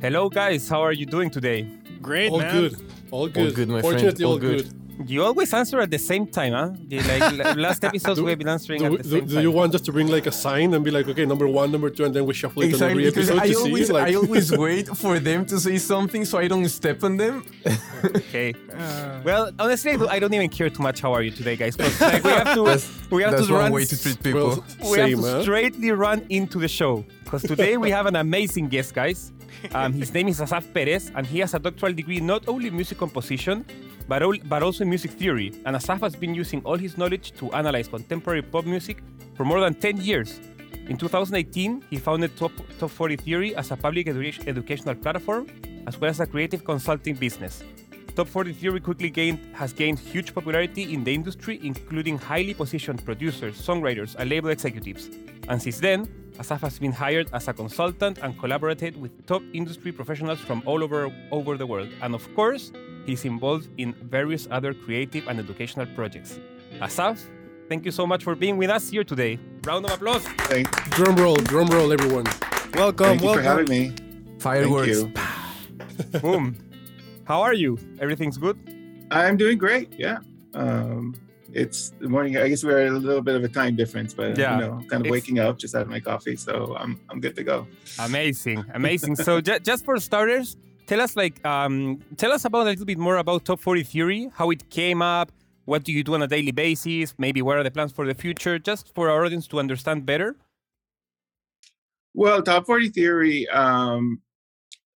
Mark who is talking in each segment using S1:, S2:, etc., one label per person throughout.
S1: Hello, guys. How are you doing today?
S2: Great,
S3: All
S2: man.
S3: good. All good.
S4: good, my friend. All
S3: all
S4: good.
S3: good.
S1: You always answer at the same time, huh? You, like last episodes,
S3: Do-
S1: we've been answering
S3: Do,
S1: at the
S3: do,
S1: same
S3: do
S1: time.
S3: you want us to bring like a sign and be like, okay, number one, number two, and then we shuffle it on every episode
S4: I
S3: to
S4: always,
S3: see? Like,
S4: I always wait for them to say something so I don't step on them.
S1: Okay. Uh, well, honestly, I don't- even care too much. How are you today, guys? 'Cause, like, we have to,
S4: That's,
S1: we have
S4: that's
S1: to
S4: one
S1: run
S4: way to treat people.
S3: well,
S1: we have to
S3: huh?
S1: straightly run into the show because today we have an amazing guest, guys. Um, his name is Asaf Peres, and he has a doctoral degree not only in music composition, but, al- but also in music theory. And Asaf has been using all his knowledge to analyze contemporary pop music for more than 10 years. In 2018, he founded Top, Top 40 Theory as a public edu- educational platform, as well as a creative consulting business. Top 40 Theory quickly gained has gained huge popularity in the industry, including highly positioned producers, songwriters, and label executives. And since then, Asaf has been hired as a consultant and collaborated with top industry professionals from all over, over the world. And of course, he's involved in various other creative and educational projects. Asaf, thank you so much for being with us here today. Round of applause.
S5: Thank,
S3: drum roll, drum roll, everyone.
S2: Welcome,
S5: thank you for
S2: welcome.
S5: having me.
S4: Fireworks.
S5: Thank you.
S1: Boom. How are you? Everything's good?
S5: I'm doing great. Yeah. Um, it's the morning. I guess we're a little bit of a time difference, but
S1: Yeah.
S5: you know, kind of
S1: It's-
S5: waking up, just had my coffee, so I'm I'm good to go.
S1: Amazing, amazing. so ju- just for starters, tell us like um, tell us about a little bit more about Top 40 Theory, how it came up, what do you do on a daily basis, maybe what are the plans for the future, just for our audience to understand better.
S5: Well, top 40 theory. Um,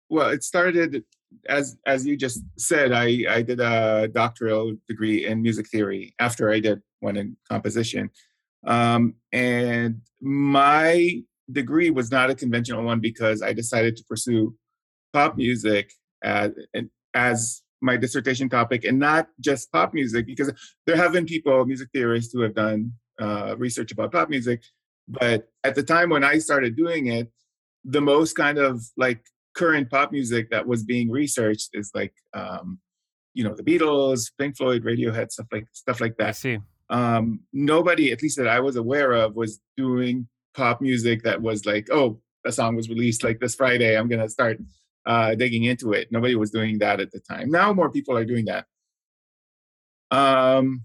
S5: well, it started as as you just said. I I did a doctoral degree in music theory after I did one in composition, um, and my degree was not a conventional one because I decided to pursue pop music as as my dissertation topic, and not just pop music because there have been people, music theorists, who have done uh, research about pop music, but at the time when I started doing it, the most kind of like current pop music that was being researched is like um, you know the Beatles, Pink Floyd, Radiohead, stuff like stuff like
S1: I
S5: that.
S1: see.
S5: Um, nobody, at least that I was aware of, was doing pop music that was like, oh, a song was released like this Friday. I'm gonna start uh, digging into it. Nobody was doing that at the time. Now more people are doing that. Um,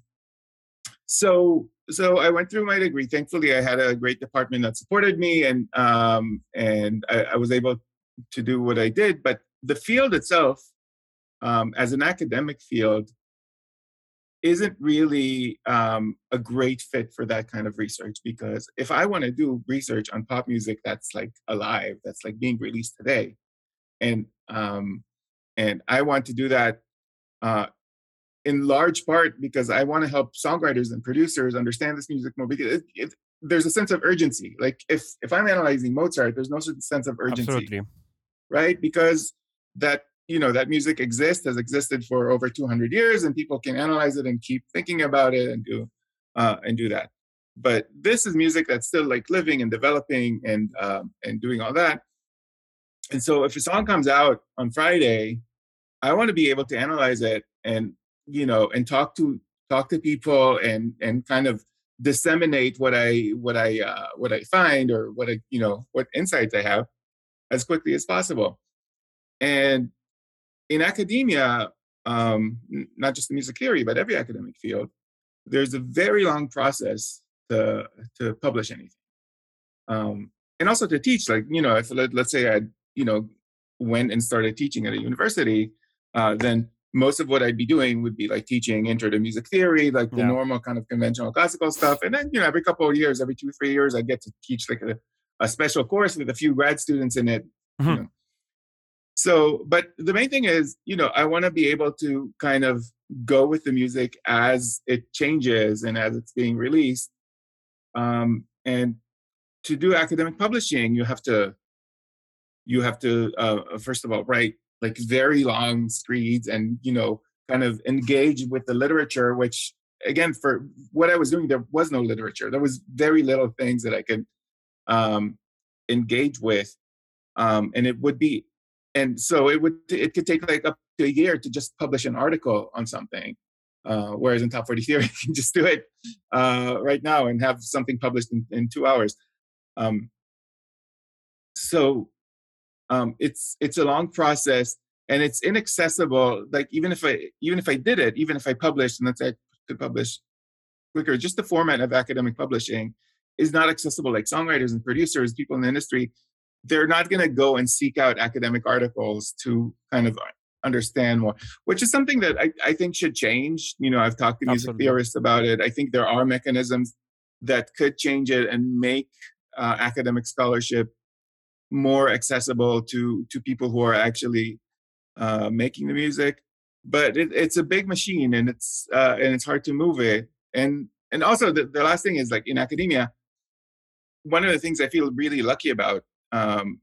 S5: so so I went through my degree. Thankfully, I had a great department that supported me, and um, and I, I was able to do what I did. But the field itself, um, as an academic field, isn't really um, a great fit for that kind of research because if I want to do research on pop music that's like alive, that's like being released today, and um, and I want to do that uh, in large part because I want to help songwriters and producers understand this music more because it, it, there's a sense of urgency. Like if if I'm analyzing Mozart, there's no sense of urgency
S1: Absolutely.
S5: Right? Because that you know that music exists has existed for over 200 years, and people can analyze it and keep thinking about it and do uh, and do that. But this is music that's still like living and developing and um, and doing all that. And so, if a song comes out on Friday, I want to be able to analyze it and you know and talk to talk to people and and kind of disseminate what I what I uh, what I find or what I you know what insights I have as quickly as possible. And in academia, um, not just the music theory, but every academic field, there's a very long process to to publish anything, um, and also to teach. Like you know, if let, let's say I you know went and started teaching at a university, uh, then most of what I'd be doing would be like teaching intro to music theory, like the
S1: Yeah.
S5: normal kind of conventional classical stuff. And then, you know, every couple of years, every two, three years, I get to teach like a, a special course with a few grad students in it.
S1: Mhm.
S5: You know. So, but the main thing is, you know, I want to be able to kind of go with the music as it changes and as it's being released. Um, and to do academic publishing, you have to you have to uh, first of all write like very long screeds and you know kind of engage with the literature which again for what i was doing there was no literature there was very little things that i could um, engage with um, and it would be and so it would it could take like up to a year to just publish an article on something uh, whereas in top 40 theory you can just do it uh, right now and have something published in, in two hours um, so um, it's it's a long process and it's inaccessible. Like even if I even if I did it, even if I published, and let's say I could publish quicker, just the format of academic publishing is not accessible. Like songwriters and producers, people in the industry, they're not going to go and seek out academic articles to kind of understand more, which is something that I, I think should change. You know, I've talked to music
S1: Absolutely.
S5: theorists about it. I think there are mechanisms that could change it and make uh, academic scholarship more accessible to to people who are actually uh, making the music. But it, it's a big machine, and it's uh, and it's hard to move it. And and also the, the last thing is like in academia, one of the things I feel really lucky about um,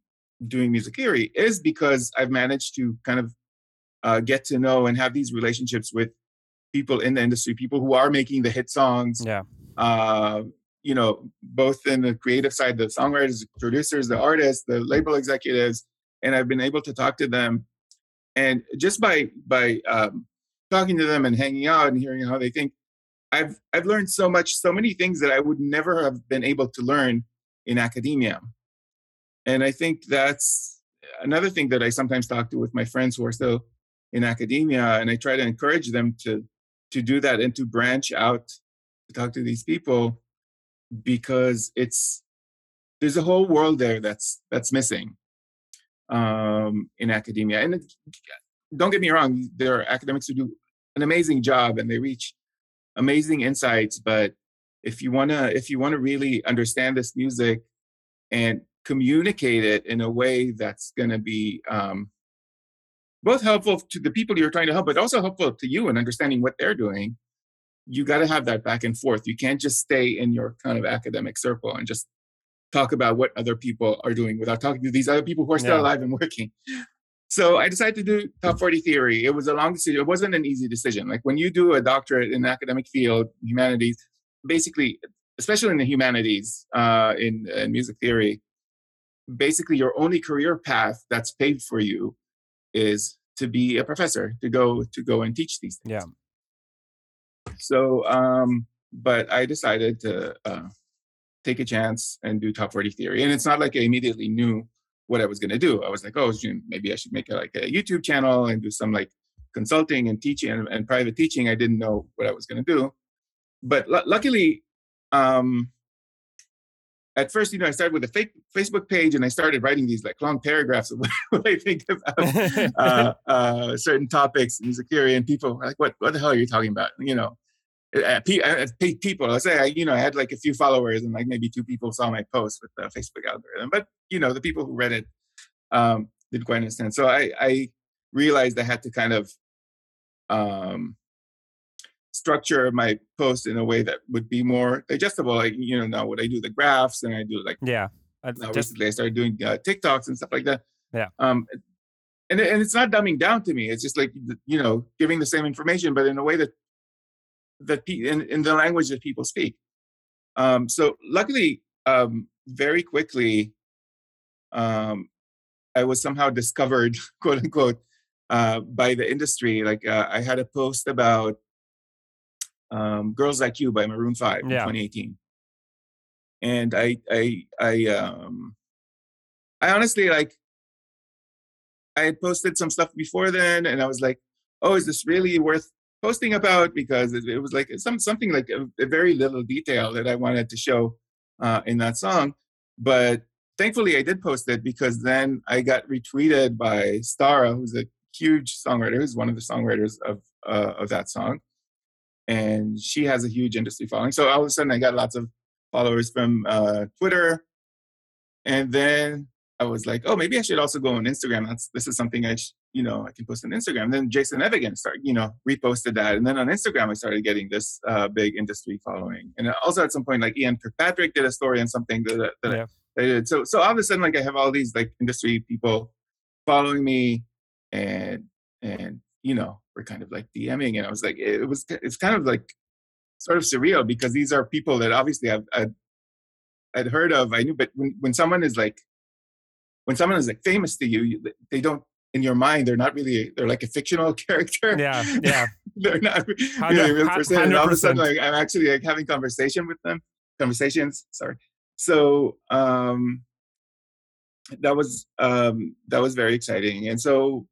S5: doing music theory is because I've managed to kind of uh, get to know and have these relationships with people in the industry, people who are making the hit songs.
S1: Yeah.
S5: Uh, you know, both in the creative side, the songwriters, the producers, the artists, the label executives, and I've been able to talk to them, and just by by um, talking to them and hanging out and hearing how they think, I've I've learned so much, so many things that I would never have been able to learn in academia. And I think that's another thing that I sometimes talk to with my friends who are still in academia, and I try to encourage them to to do that and to branch out to talk to these people because it's there's a whole world there that's that's missing um, in academia. And don't get me wrong, there are academics who do an amazing job and they reach amazing insights. But if you wanna if you wanna really understand this music and communicate it in a way that's gonna be um, both helpful to the people you're trying to help, but also helpful to you in understanding what they're doing. You got to have that back and forth. You can't just stay in your kind of academic circle and just talk about what other people are doing without talking to these other people who are still
S1: Yeah.
S5: alive and working. So I decided to do top 40 theory. It was a long decision. It wasn't an easy decision. Like when you do a doctorate in academic field, humanities, basically, especially in the humanities, uh, in, in music theory, basically your only career path that's paid for you is to be a professor, to go to go and teach these things.
S1: Yeah.
S5: So, um, but I decided to uh, take a chance and do top 40 theory. And it's not like I immediately knew what I was going to do. I was like, oh, maybe I should make a, like a YouTube channel and do some like consulting and teaching and, and private teaching. I didn't know what I was going to do. But lu- luckily, um, at first, you know, I started with a fake Facebook page and I started writing these like long paragraphs of what I think about uh, uh, certain topics in music theory, and people were like, "What? What the hell are you talking about?" You know, uh, uh, pe- people. I say, I, you know, I had like a few followers, and like maybe two people saw my post with the Facebook algorithm, but you know, the people who read it um, didn't quite understand. So I, I realized I had to kind of um, structure my post in a way that would be more digestible. Like, you know, now what I do the graphs, and I do like
S1: yeah.
S5: Now
S1: just
S5: recently I started doing uh, TikToks and stuff like that.
S1: Yeah.
S5: Um, and and it's not dumbing down to me. It's just like you know giving the same information, but in a way that that pe- in, in the language that people speak. Um, so luckily, um, very quickly, um, I was somehow discovered, quote unquote, uh, by the industry. Like uh, I had a post about um, "Girls Like You" by Maroon Five in 2018, and I, I, I, um, I honestly like. I had posted some stuff before then, and I was like, "Oh, is this really worth posting about?" Because it, it was like some something like a, a very little detail that I wanted to show uh, in that song. But thankfully, I did post it because then I got retweeted by Starrah, who's a huge songwriter, who's one of the songwriters of uh, of that song, and she has a huge industry following. So all of a sudden, I got lots of followers from uh, Twitter, and then I was like, oh, maybe I should also go on Instagram. That's this is something I, sh- you know, I can post on Instagram. Then Jason Evigan started, you know, reposted that, and then on Instagram I started getting this uh, big industry following. And also at some point, like Ian Kirkpatrick did a story on something that, that,
S1: Yeah.
S5: I, that I did. So so all of a sudden, like I have all these like industry people following me, and and you know, we're kind of like DMing, and I was like, it was it's kind of like sort of surreal because these are people that obviously I've, I'd, I'd heard of. I knew, but when when someone is like when someone is like famous to you, they don't in your mind they're not really they're like a fictional character.
S1: yeah. Yeah.
S5: they're not really real person. And all of a sudden, like I'm actually like having conversation with them, conversations. Sorry. So um, that was um, that was very exciting. And so,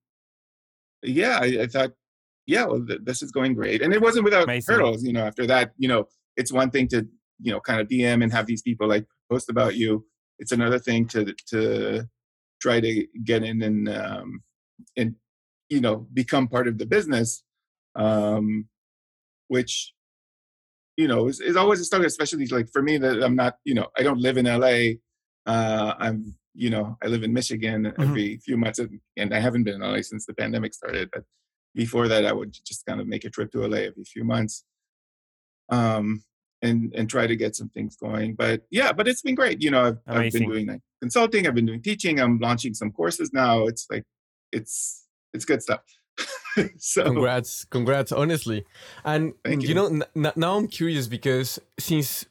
S5: yeah, I, I thought, yeah, well, th- this is going great. And it wasn't without
S1: Amazing.
S5: hurdles. You know, after that, you know, it's one thing to you know kind of DM and have these people like post about you. It's another thing to to try to get in and um, and you know become part of the business, um, which you know is, is always a struggle, especially like for me that I'm not you know I don't live in LA. Uh, I'm you know I live in Michigan every few months, and, and I haven't been in LA since the pandemic started. But before that, I would just kind of make a trip to LA every few months. Um, and and try to get some things going. But yeah, but it's been great. You know, I've, I've been doing like consulting. I've been doing teaching. I'm launching some courses now. It's like it's it's good stuff. so
S4: Congrats, congrats, honestly. And you.
S5: you.
S4: know, n- now I'm curious because since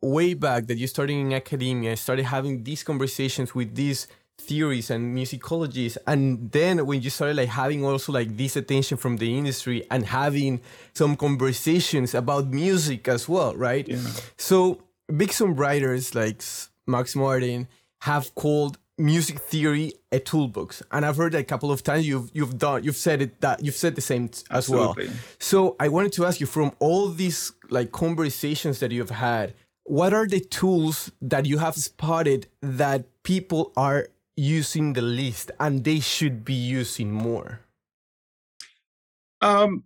S4: way back that you started in academia, I started having these conversations with these theories and musicologies, and then when you started like having also like this attention from the industry and having some conversations about music as well, right?
S5: Yeah.
S4: So big songwriters like Max Martin have called music theory a toolbox, and I've heard a couple of times you've you've done you've said it that you've said the same t- as well. So I wanted to ask you from all these like conversations that you've had, what are the tools that you have spotted that people are using the least and they should be using more?
S5: Um,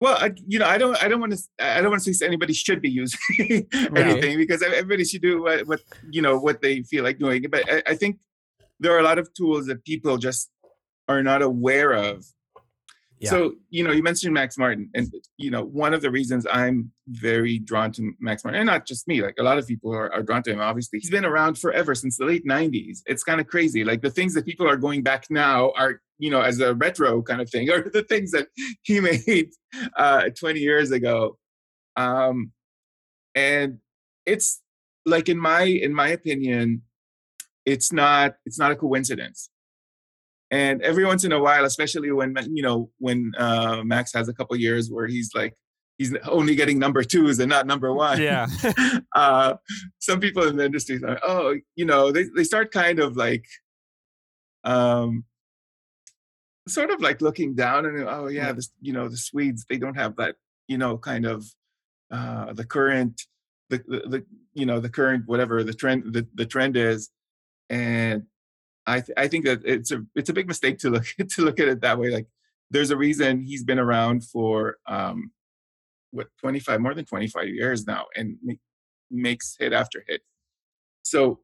S5: well, I, you know, I don't, I don't want to, I don't want to say anybody should be using anything because everybody should do what, what, you know, what they feel like doing. But I, I think there are a lot of tools that people just are not aware of. So, you know, you mentioned Max Martin, and you know, one of the reasons I'm very drawn to Max Martin, and not just me, like a lot of people are, are drawn to him. Obviously, he's been around forever since the late '90s. It's kind of crazy. Like the things that people are going back now are, you know, as a retro kind of thing, or the things that he made uh, 20 years ago. Um, and it's like in my in my opinion, it's not it's not a coincidence. And every once in a while, especially when you know when uh, Max has a couple years where he's like he's only getting number twos and not number one.
S1: Yeah.
S5: uh, some people in the industry are, oh, you know, they, they start kind of like, um, sort of like looking down and oh yeah, this you know the Swedes they don't have that you know kind of uh, the current the, the the you know the current whatever the trend the, the trend is, and I th- I think that it's a it's a big mistake to look to look at it that way. Like there's a reason he's been around for um, what 25 more than 25 years now and ma- makes hit after hit. So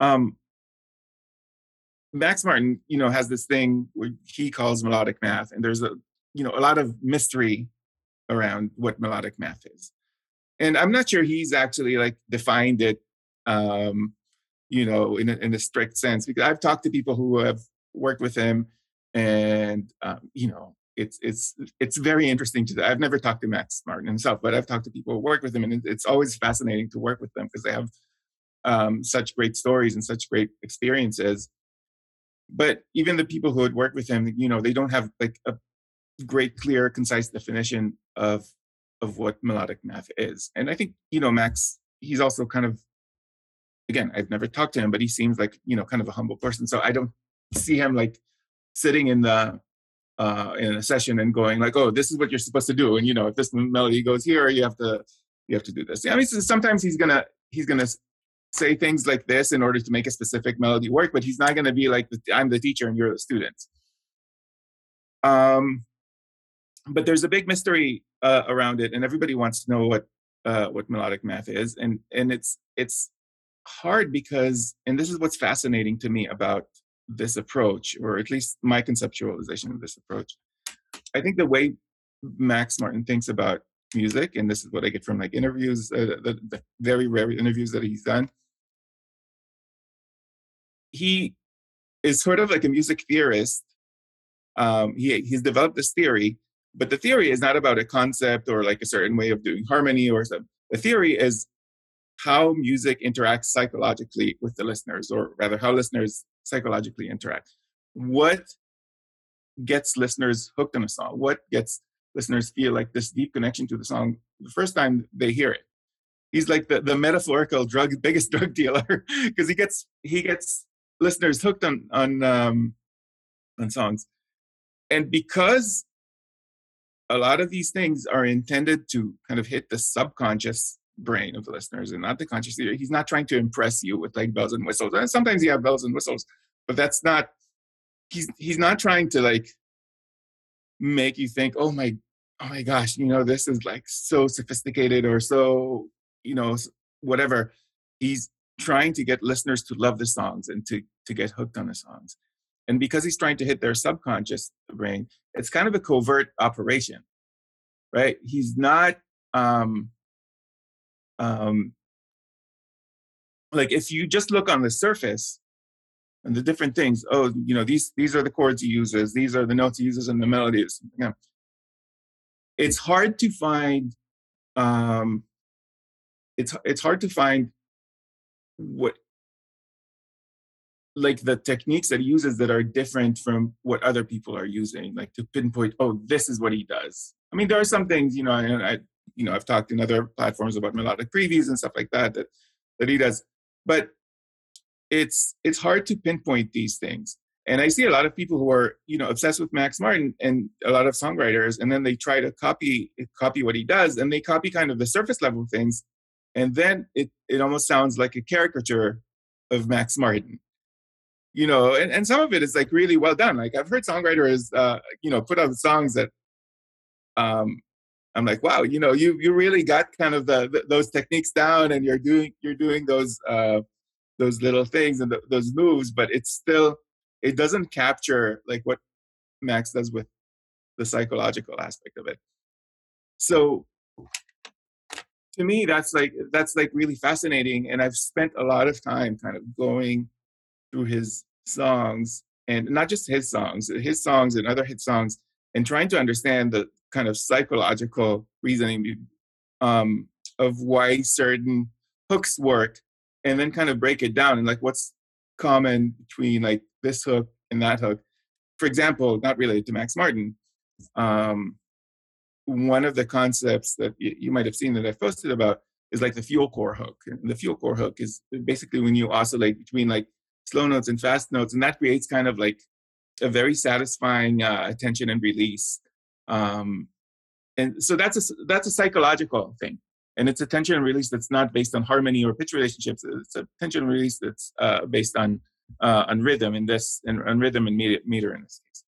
S5: um Max Martin, you know, has this thing where he calls melodic math, and there's a you know a lot of mystery around what melodic math is. And I'm not sure he's actually like defined it um, you know, in a, in a strict sense, because I've talked to people who have worked with him, and um, you know, it's it's it's very interesting to. I've never talked to Max Martin himself, but I've talked to people who work with him, and it's always fascinating to work with them because they have um, such great stories and such great experiences. But even the people who had worked with him, you know, they don't have like a great, clear, concise definition of of what melodic math is. And I think you know, Max, he's also kind of again, I've never talked to him, but he seems like you know kind of a humble person. So I don't see him like sitting in the uh, in a session and going like, "Oh, this is what you're supposed to do," and you know, if this melody goes here, you have to you have to do this. I mean, so sometimes he's gonna he's gonna say things like this in order to make a specific melody work, but he's not gonna be like, "I'm the teacher and you're the student." Um, but there's a big mystery uh, around it, and everybody wants to know what uh, what melodic math is, and and it's it's hard because, and this is what's fascinating to me about this approach, or at least my conceptualization of this approach. I think the way Max Martin thinks about music, and this is what I get from like interviews, uh, the, the very rare interviews that he's done. He is sort of like a music theorist. Um, he he's developed this theory, but the theory is not about a concept or like a certain way of doing harmony or something. The theory is how music interacts psychologically with the listeners, or rather, how listeners psychologically interact. What gets listeners hooked on a song? What gets listeners feel like this deep connection to the song the first time they hear it? He's like the, the metaphorical drug biggest drug dealer because he gets he gets listeners hooked on on um, on songs, and because a lot of these things are intended to kind of hit the subconscious brain of the listeners and not the conscious ear. He's not trying to impress you with like bells and whistles. And sometimes you have bells and whistles, but that's not he's he's not trying to like make you think, oh my, oh my gosh, you know, this is like so sophisticated or so, you know, whatever. He's trying to get listeners to love the songs and to to get hooked on the songs. And because he's trying to hit their subconscious brain, it's kind of a covert operation, right? He's not um, um, like if you just look on the surface and the different things, oh, you know, these these are the chords he uses, these are the notes he uses and the melodies. It's hard to find um, it's it's hard to find what like the techniques that he uses that are different from what other people are using, like to pinpoint, oh, this is what he does. I mean, there are some things, you know, I, you know, I've talked in other platforms about melodic previews and stuff like that that that he does, but it's it's hard to pinpoint these things. And I see a lot of people who are, you know, obsessed with Max Martin and a lot of songwriters, and then they try to copy copy what he does, and they copy kind of the surface level things, and then it it almost sounds like a caricature of Max Martin you know, and, and some of it is like really well done. Like I've heard songwriters, uh, you know, put out songs that um, I'm like, wow, you know, you you really got kind of the, the those techniques down, and you're doing you're doing those uh, those little things and the, those moves, but it's still it doesn't capture like what Max does with the psychological aspect of it. So to me, that's like that's like really fascinating, and I've spent a lot of time kind of going through his songs and not just his songs, his songs and other hit songs, and trying to understand the kind of psychological reasoning um, of why certain hooks work, and then kind of break it down and like what's common between like this hook and that hook. For example, not related to Max Martin, um, one of the concepts that you might have seen that I've posted about is like the fuel core hook. And the fuel core hook is basically when you oscillate between like slow notes and fast notes, and that creates kind of like a very satisfying uh, attention and release. Um, and so that's a that's a psychological thing, and it's attention and release that's not based on harmony or pitch relationships. It's a tension release that's uh, based on uh, on rhythm in this and on rhythm and meter, meter in this case.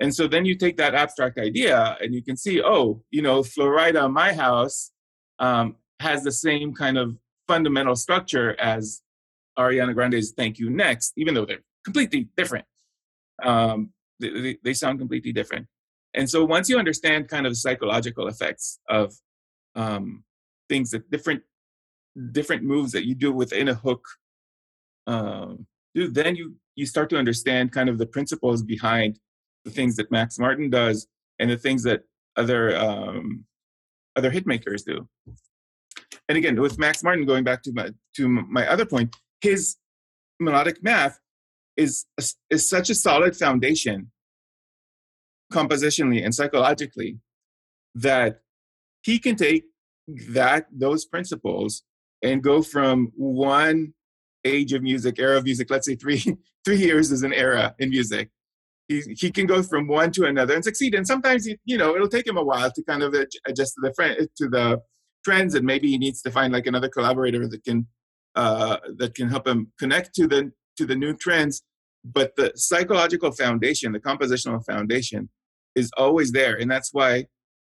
S5: And so then you take that abstract idea and you can see, oh, you know, Flo Rida, my house, um, has the same kind of fundamental structure as Ariana Grande's Thank You Next, even though they're completely different. Um, they, they, sound completely different. And so once you understand kind of the psychological effects of um, things that different different moves that you do within a hook um, do, then you you start to understand kind of the principles behind the things that Max Martin does and the things that other um, other hit makers do. And again, with Max Martin, going back to my to my other point, his melodic math is is such a solid foundation compositionally and psychologically that he can take that those principles and go from one age of music era of music let's say three three years is an era in music he, he can go from one to another and succeed and sometimes he, you know it'll take him a while to kind of adjust to the to the trends and maybe he needs to find like another collaborator that can uh, that can help him connect to the to the new trends. But the psychological foundation, the compositional foundation, is always there, and that's why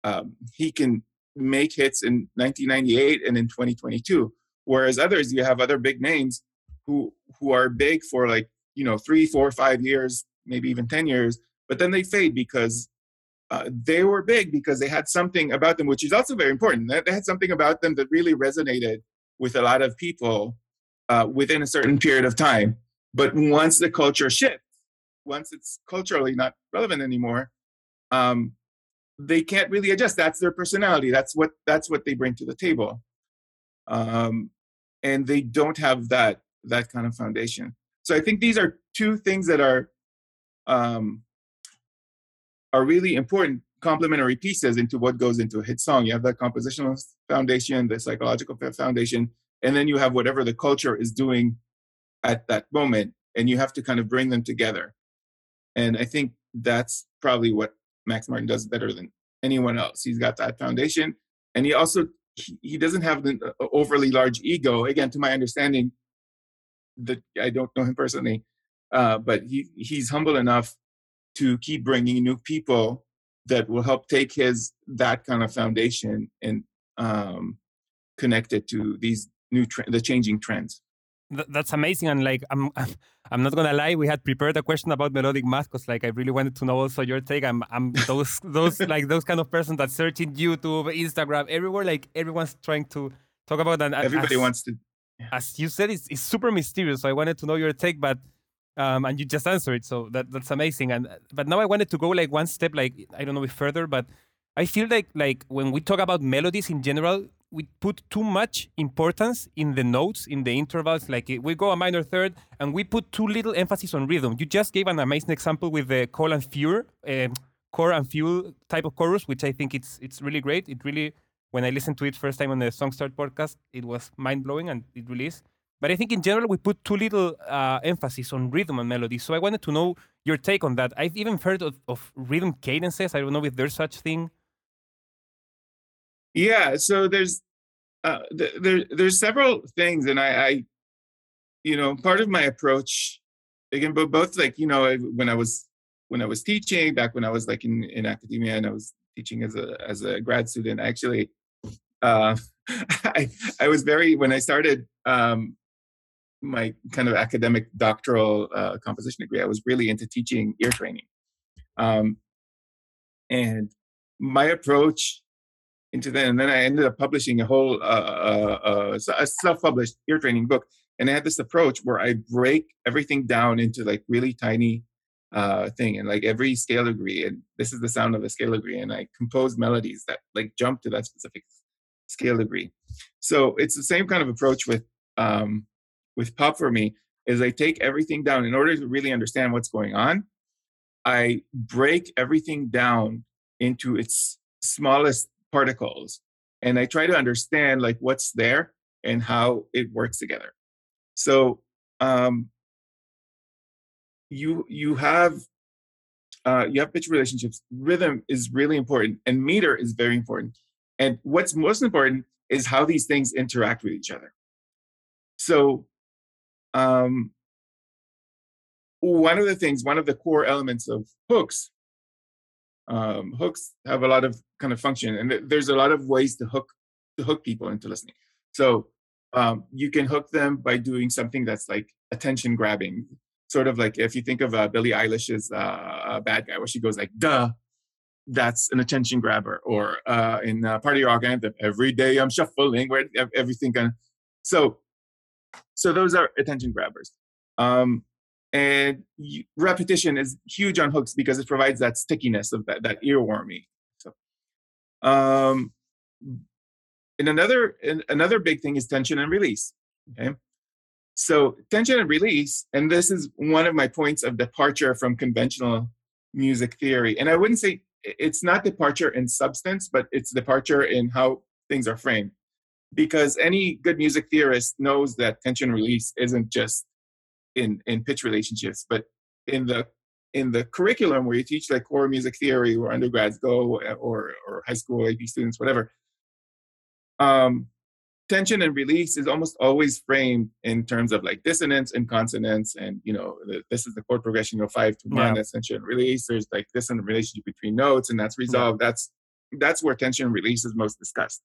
S5: um, he can make hits in 1998 and in 2022. Whereas others, you have other big names who who are big for like you know three, four, five years, maybe even ten years, but then they fade because uh, they were big because they had something about them, which is also very important. They had something about them that really resonated with a lot of people uh, within a certain period of time. But once the culture shifts, once it's culturally not relevant anymore, um, they can't really adjust. That's their personality. That's what that's what they bring to the table, um, and they don't have that that kind of foundation. So I think these are two things that are um, are really important complementary pieces into what goes into a hit song. You have that compositional foundation, the psychological foundation, and then you have whatever the culture is doing at that moment. and you have to kind of bring them together. And I think that's probably what Max Martin does better than anyone else. He's got that foundation, and he also he, he doesn't have an overly large ego. Again, to my understanding, that I don't know him personally, uh, but he he's humble enough to keep bringing new people that will help take his that kind of foundation and um, connect it to these new tre- the changing trends
S1: that's amazing and like I'm, I'm not gonna lie we had prepared a question about melodic math because like i really wanted to know also your take i'm, I'm those those like those kind of person that searching youtube instagram everywhere like everyone's trying to talk about that
S5: everybody
S1: as,
S5: wants to
S1: as you said it's, it's super mysterious so i wanted to know your take but um, and you just answered it. so that that's amazing and but now i wanted to go like one step like i don't know if further but i feel like like when we talk about melodies in general we put too much importance in the notes, in the intervals. Like we go a minor third, and we put too little emphasis on rhythm. You just gave an amazing example with the call and fuel, uh, core and fuel type of chorus, which I think it's it's really great. It really, when I listened to it first time on the Songstart podcast, it was mind blowing, and it really is. But I think in general we put too little uh, emphasis on rhythm and melody. So I wanted to know your take on that. I've even heard of, of rhythm cadences. I don't know if there's such thing.
S5: Yeah, so there's uh, there there's several things, and I, I, you know, part of my approach again, but both like you know when I was when I was teaching back when I was like in in academia and I was teaching as a as a grad student, actually, uh, I I was very when I started um, my kind of academic doctoral uh, composition degree, I was really into teaching ear training. Um, and my approach into that. And then I ended up publishing a whole uh, uh, uh, a self-published ear training book. And I had this approach where I break everything down into like really tiny uh, thing and like every scale degree. And this is the sound of a scale degree. And I compose melodies that like jump to that specific scale degree. So it's the same kind of approach with um, with pop for me. Is I take everything down in order to really understand what's going on. I break everything down into its smallest particles and i try to understand like what's there and how it works together. So um, you you have uh, you have pitch relationships. Rhythm is really important and meter is very important. And what's most important is how these things interact with each other. So um, one of the things one of the core elements of hooks um, hooks have a lot of kind of function, and th- there's a lot of ways to hook to hook people into listening. So um, you can hook them by doing something that's like attention grabbing, sort of like if you think of uh, Billie Eilish's uh, "Bad Guy," where she goes like "duh," that's an attention grabber. Or uh, in uh, Party Rock Anthem, "Every day I'm shuffling," where everything kind of so so those are attention grabbers. Um, and you, repetition is huge on hooks because it provides that stickiness of that, that earwormy. So, um, and another and another big thing is tension and release. Okay, so tension and release, and this is one of my points of departure from conventional music theory. And I wouldn't say it's not departure in substance, but it's departure in how things are framed. Because any good music theorist knows that tension release isn't just in in pitch relationships but in the in the curriculum where you teach like core music theory where undergrads go or or high school ap students whatever um tension and release is almost always framed in terms of like dissonance and consonance and you know the, this is the chord progression of five to one yeah. that's tension and release there's like this in the relationship between notes and that's resolved yeah. that's that's where tension and release is most discussed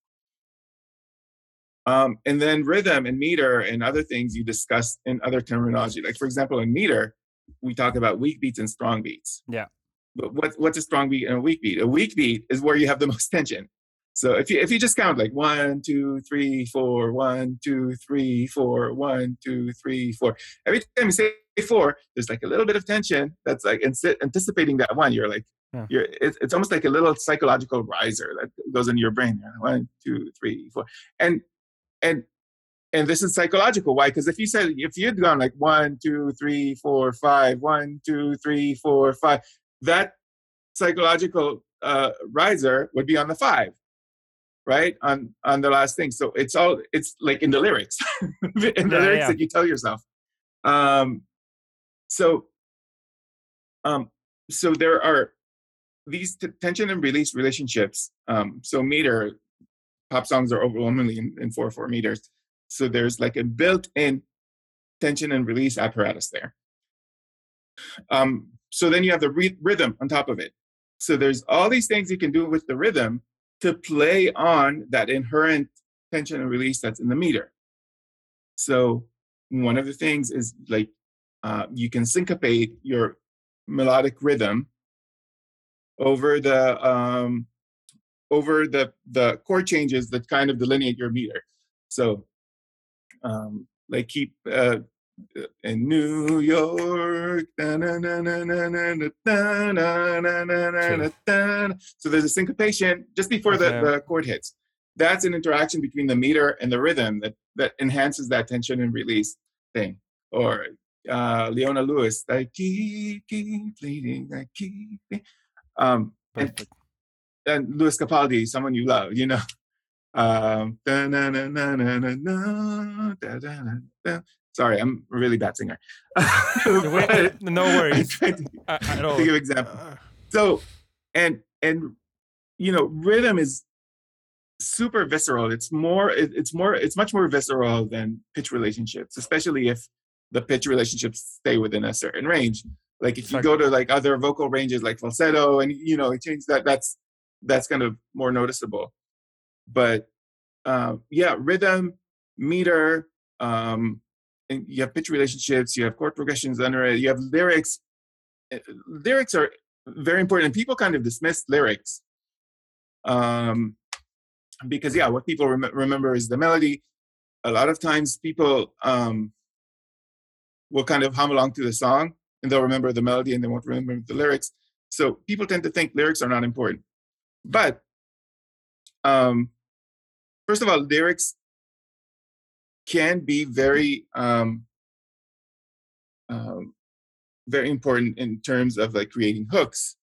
S5: um, and then rhythm and meter and other things you discuss in other terminology. Like for example, in meter, we talk about weak beats and strong beats.
S1: Yeah.
S5: But what, what's a strong beat and a weak beat? A weak beat is where you have the most tension. So if you if you just count like one, two, three, four, one, two, three, four, one, two, three, four. Every time you say four, there's like a little bit of tension that's like anticipating that one. You're like, yeah. You're, it's, it's almost like a little psychological riser that goes in your brain. One, two, three, four, and and and this is psychological. Why? Because if you said if you'd gone like one, two, three, four, five, one, two, three, four, five, that psychological uh, riser would be on the five, right? On on the last thing. So it's all it's like in the lyrics, in the yeah, lyrics yeah. that you tell yourself. Um, so um so there are these t- tension and release relationships um so meter pop songs are overwhelmingly in, in 4 4 meters. So there's like a built-in tension and release apparatus there. Um so then you have the re- rhythm on top of it. So there's all these things you can do with the rhythm to play on that inherent tension and release that's in the meter. So one of the things is like uh, you can syncopate your melodic rhythm over the um, over the the chord changes that kind of delineate your meter. So, um, like keep uh, in New York. So there's a syncopation just before the, the chord hits. That's an interaction between the meter and the rhythm that that enhances that tension and release thing. Or uh, Leona Lewis, I keep, keep bleeding, I keep. Um,
S1: Perfect.
S5: and Lewis Capaldi, someone you love, you know. Um. Sorry, I'm a really bad singer.
S1: Wait, no worries.
S5: I'm trying to
S1: at all.
S5: think of example.
S1: Uh,
S5: So, and and you know, rhythm is super visceral. It's more. It, it's more. It's much more visceral than pitch relationships, especially if the pitch relationships stay within a certain range. Like if you go to like other vocal ranges, like falsetto, and you know, it changes that. That's that's kind of more noticeable. But uh, yeah, rhythm, meter, um, and you have pitch relationships. You have chord progressions under it. You have lyrics. Uh, Lyrics are very important, and people kind of dismiss lyrics. Um, because yeah, what people rem- remember is the melody. A lot of times, people um, will kind of hum along to the song, and they'll remember the melody, and they won't remember the lyrics. So people tend to think lyrics are not important. But um, first of all, lyrics can be very um, um, very important in terms of like creating hooks,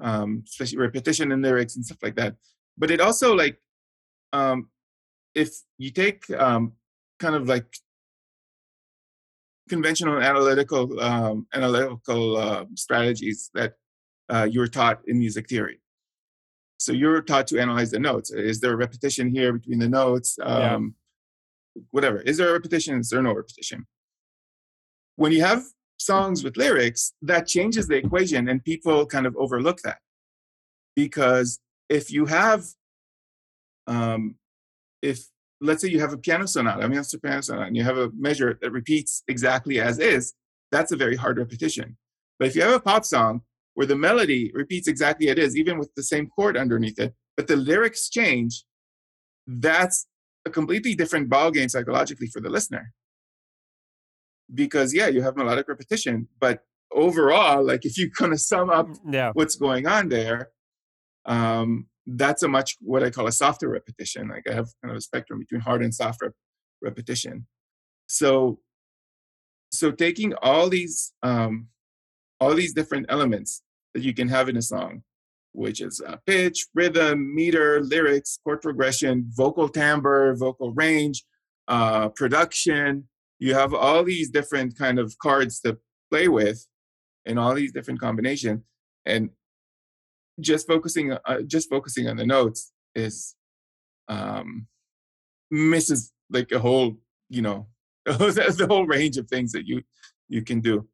S5: um, especially repetition in lyrics and stuff like that. But it also like um, if you take um, kind of like conventional analytical um, analytical uh, strategies that uh, you were taught in music theory. So you're taught to analyze the notes. Is there a repetition here between the notes?
S1: Yeah.
S5: Um, Whatever. Is there a repetition? Is there no repetition? When you have songs with lyrics, that changes the equation, and people kind of overlook that because if you have, um, if let's say you have a piano sonata, I mean, it's a piano sonata, and you have a measure that repeats exactly as is, that's a very hard repetition. But if you have a pop song where the melody repeats exactly it is, even with the same chord underneath it, but the lyrics change, that's a completely different ballgame psychologically for the listener. Because yeah, you have melodic repetition, but overall, like if you kind of sum up
S1: yeah.
S5: what's going on there, um, that's a much what I call a softer repetition. Like I have kind of a spectrum between hard and soft rep- repetition. So, so taking all these um, all these different elements that you can have in a song, which is uh, pitch, rhythm, meter, lyrics, chord progression, vocal timbre, vocal range, uh, production. You have all these different kind of cards to play with, and all these different combinations. And just focusing, uh, just focusing on the notes is um, misses like a whole, you know, the whole range of things that you you can do.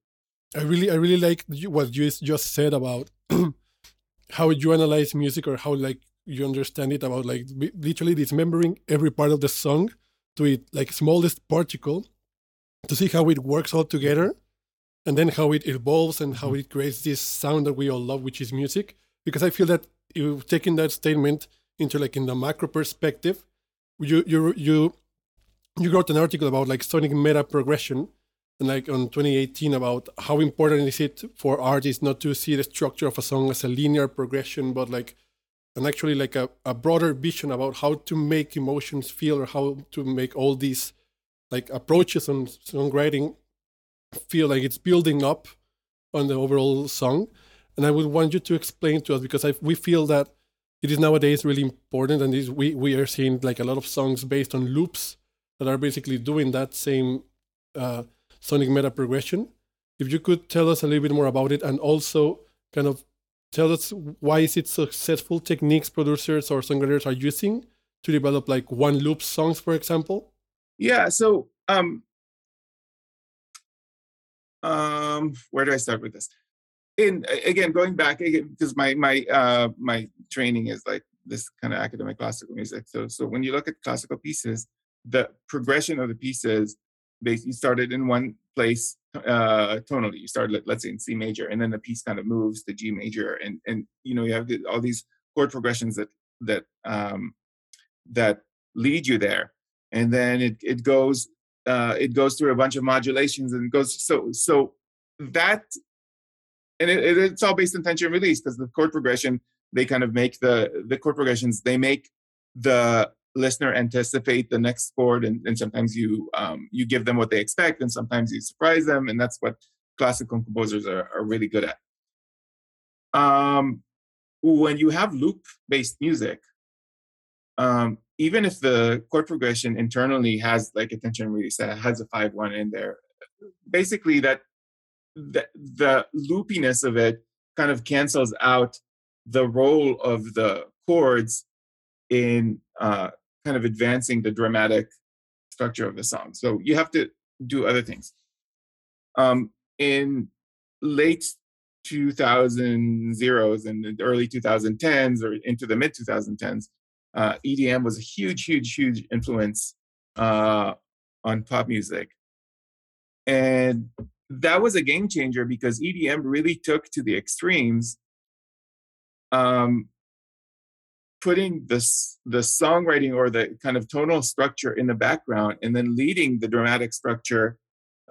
S3: I really, I really like what you just said about how you analyze music or how like you understand it about like literally dismembering every part of the song to its like smallest particle to see how it works all together and then how it evolves and how mm-hmm. it creates this sound that we all love which is music. Because i feel that you taking that statement into like in the macro perspective you you you you wrote an article about like sonic meta progression like on 2018 about how important is it for artists not to see the structure of a song as a linear progression but like and actually like a, a broader vision about how to make emotions feel or how to make all these like approaches on songwriting feel like it's building up on the overall song. And i would want you to explain to us because I, we feel that it is nowadays really important and is, we, we are seeing like a lot of songs based on loops that are basically doing that same uh, sonic meta progression if you could tell us a little bit more about it and also kind of tell us why is it successful techniques producers or songwriters are using to develop like one loop songs, for example?
S5: Yeah. So, um, um, where do I start with this? In again, going back because my my uh, my training is like this kind of academic classical music. So so when you look at classical pieces, the progression of the pieces, you started in one place uh, tonally. You start, let, us say, in C major, and then the piece kind of moves to G major, and and you know you have all these chord progressions that that um, that lead you there, and then it it goes uh, it goes through a bunch of modulations and goes so so that and it, it, it's all based on tension release because the chord progression they kind of make the the chord progressions they make the listener anticipate the next chord and, and sometimes you um, you give them what they expect and sometimes you surprise them and that's what classical composers are, are really good at. Um, when you have loop based music um, even if the chord progression internally has like a tension release that has a 5-1 in there basically that the, the loopiness of it kind of cancels out the role of the chords in uh, kind of advancing the dramatic structure of the song. So you have to do other things. Um, in late 2000s and the early 2010s or into the mid 2010s, uh, EDM was a huge, huge, huge influence uh, on pop music. And that was a game changer because EDM really took to the extremes um, putting this the songwriting or the kind of tonal structure in the background and then leading the dramatic structure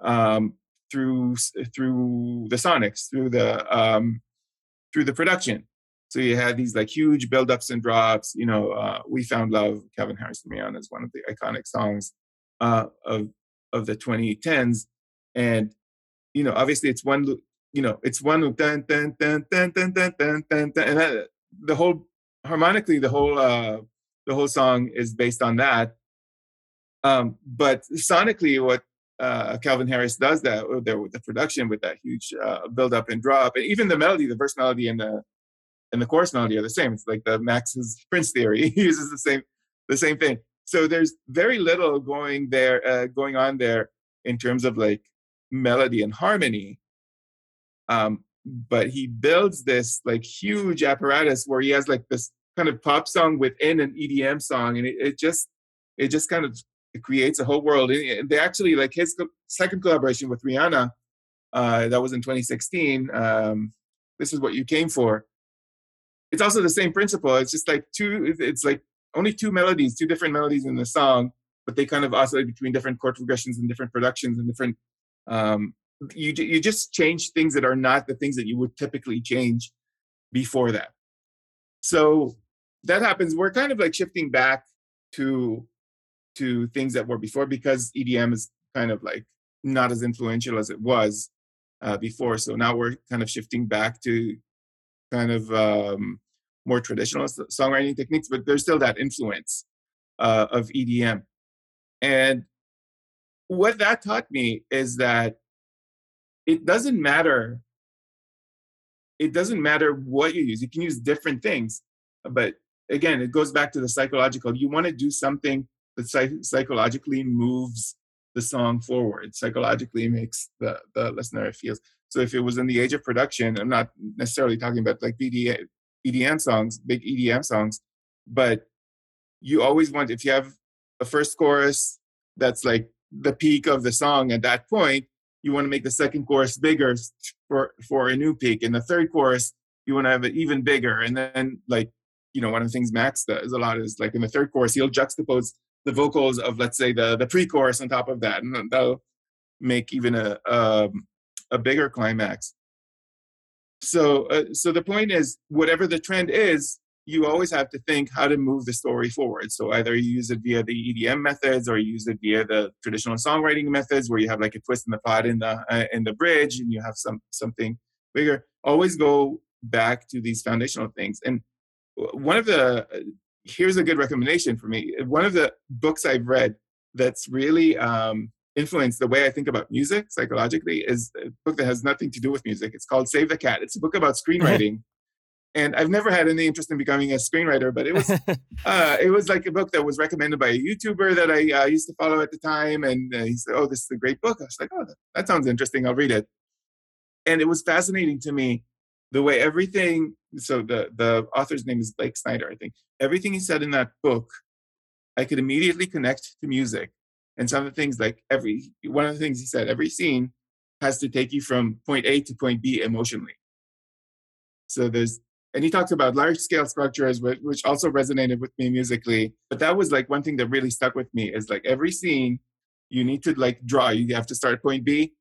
S5: um, through through the sonics through the um, through the production. So you had these like huge build-ups and drops you know uh, we found love calvin harris and Rihanna is one of the iconic songs uh, of of the 2010s and you know obviously it's one you know it's one dun, dun, dun, dun, dun, dun, dun, dun, dun, and that, the whole harmonically the whole uh, the whole song is based on that. Um, but sonically, what uh, Calvin Harris does that with the production with that huge uh, build up and drop, and even the melody, the verse melody and the and the chorus melody are the same. It's like the Max's Prince theory. he uses the same the same thing. So there's very little going there uh, going on there in terms of like melody and harmony. Um, but he builds this like huge apparatus where he has like this kind of pop song within an EDM song, and it, it just it just kind of creates a whole world. And they actually like his second collaboration with Rihanna, uh, that was in 2016. Um, this is what you came for. It's also the same principle. It's just like two. It's like only two melodies, two different melodies in the song, but they kind of oscillate between different chord progressions and different productions and different um, you you just change things that are not the things that you would typically change before that. So that happens. We're kind of like shifting back to to things that were before because EDM is kind of like not as influential as it was uh, before. So now we're kind of shifting back to kind of um, more traditional songwriting techniques, but there's still that influence uh, of EDM. And what that taught me is that it doesn't matter it doesn't matter what you use you can use different things but again it goes back to the psychological you want to do something that psych- psychologically moves the song forward psychologically makes the, the listener feels so if it was in the age of production i'm not necessarily talking about like BD, edm songs big edm songs but you always want if you have a first chorus that's like the peak of the song at that point you want to make the second chorus bigger for for a new peak. And the third chorus you want to have it even bigger. And then like you know one of the things max does a lot is like in the third chorus he'll juxtapose the vocals of let's say the the pre-chorus on top of that. And that'll make even a um, a bigger climax. So uh, so the point is whatever the trend is you always have to think how to move the story forward. So either you use it via the EDM methods, or you use it via the traditional songwriting methods, where you have like a twist in the pot in the uh, in the bridge, and you have some something bigger. Always go back to these foundational things. And one of the here's a good recommendation for me. One of the books I've read that's really um, influenced the way I think about music psychologically is a book that has nothing to do with music. It's called Save the Cat. It's a book about screenwriting. And I've never had any interest in becoming a screenwriter, but it was uh, it was like a book that was recommended by a YouTuber that I uh, used to follow at the time, and uh, he said, "Oh, this is a great book." I was like, "Oh, that, that sounds interesting. I'll read it." And it was fascinating to me the way everything. So the the author's name is Blake Snyder, I think. Everything he said in that book, I could immediately connect to music and some of the things like every one of the things he said, every scene has to take you from point A to point B emotionally. So there's and he talked about large scale structures which also resonated with me musically but that was like one thing that really stuck with me is like every scene you need to like draw you have to start point b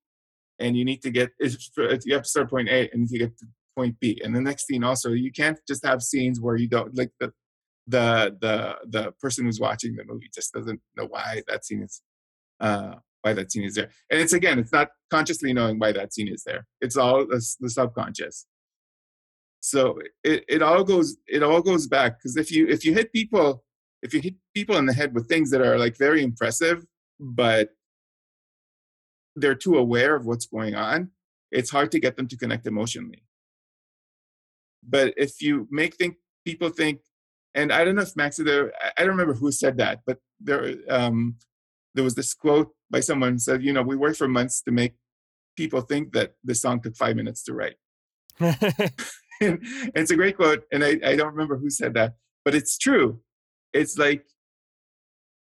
S5: and you need to get you have to start point a and you get to point b and the next scene also you can't just have scenes where you don't like the the the the person who's watching the movie just doesn't know why that scene is uh, why that scene is there. And it's again, it's not consciously knowing why that scene is there. It's all the, the subconscious. So it, it all goes it all goes back because if you if you hit people if you hit people in the head with things that are like very impressive but they're too aware of what's going on, it's hard to get them to connect emotionally. But if you make think people think and I don't know if Max, there, I don't remember who said that, but there, um, there was this quote by someone said, you know, we worked for months to make people think that the song took five minutes to write. and it's a great quote, and I, I don't remember who said that, but it's true. It's like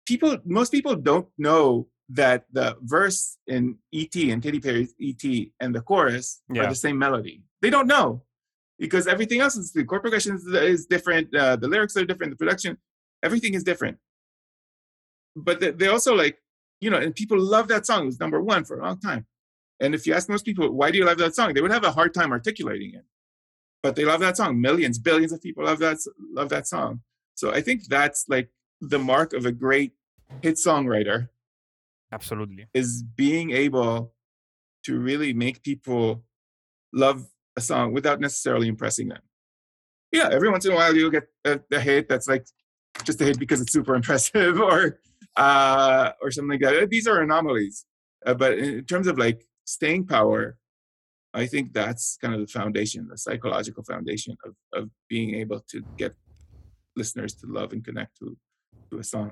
S5: people, most people don't know that the verse in E.T. and Katy Perry's E.T. and the chorus yeah. are the same melody. They don't know because everything else is the chord progression is, is different, uh, the lyrics are different, the production, everything is different. But they, they also like, you know, and people love that song. It was number one for a long time. And if you ask most people, why do you love that song? They would have a hard time articulating it. But they love that song. Millions, billions of people love that love that song. So I think that's like the mark of a great hit songwriter.
S1: Absolutely.
S5: Is being able to really make people love a song without necessarily impressing them. Yeah, every once in a while you'll get a, a hit that's like just a hit because it's super impressive or uh, or something like that. These are anomalies. Uh, but in terms of like staying power, I think that's kind of the foundation, the psychological foundation of, of being able to get listeners to love and connect to, to a song.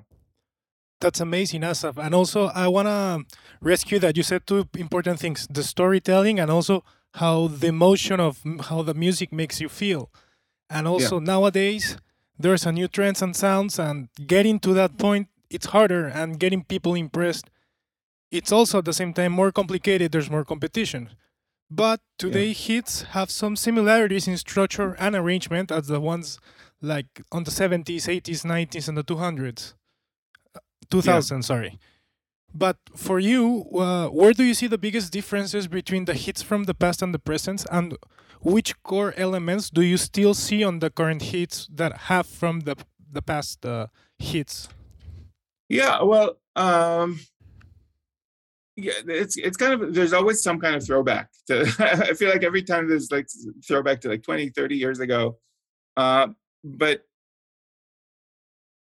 S2: That's amazing, Asaf. And also, I want to rescue that you said two important things the storytelling and also how the emotion of how the music makes you feel. And also yeah. nowadays there's a new trends and sounds and getting to that point it's harder and getting people impressed it's also at the same time more complicated there's more competition but today yeah. hits have some similarities in structure and arrangement as the ones like on the 70s 80s 90s and the 200s 2000 yeah. sorry but for you, uh, where do you see the biggest differences between the hits from the past and the present? And which core elements do you still see on the current hits that have from the the past uh, hits?
S5: Yeah, well, um, yeah, it's it's kind of there's always some kind of throwback. To, I feel like every time there's like throwback to like 20, 30 years ago. Uh, but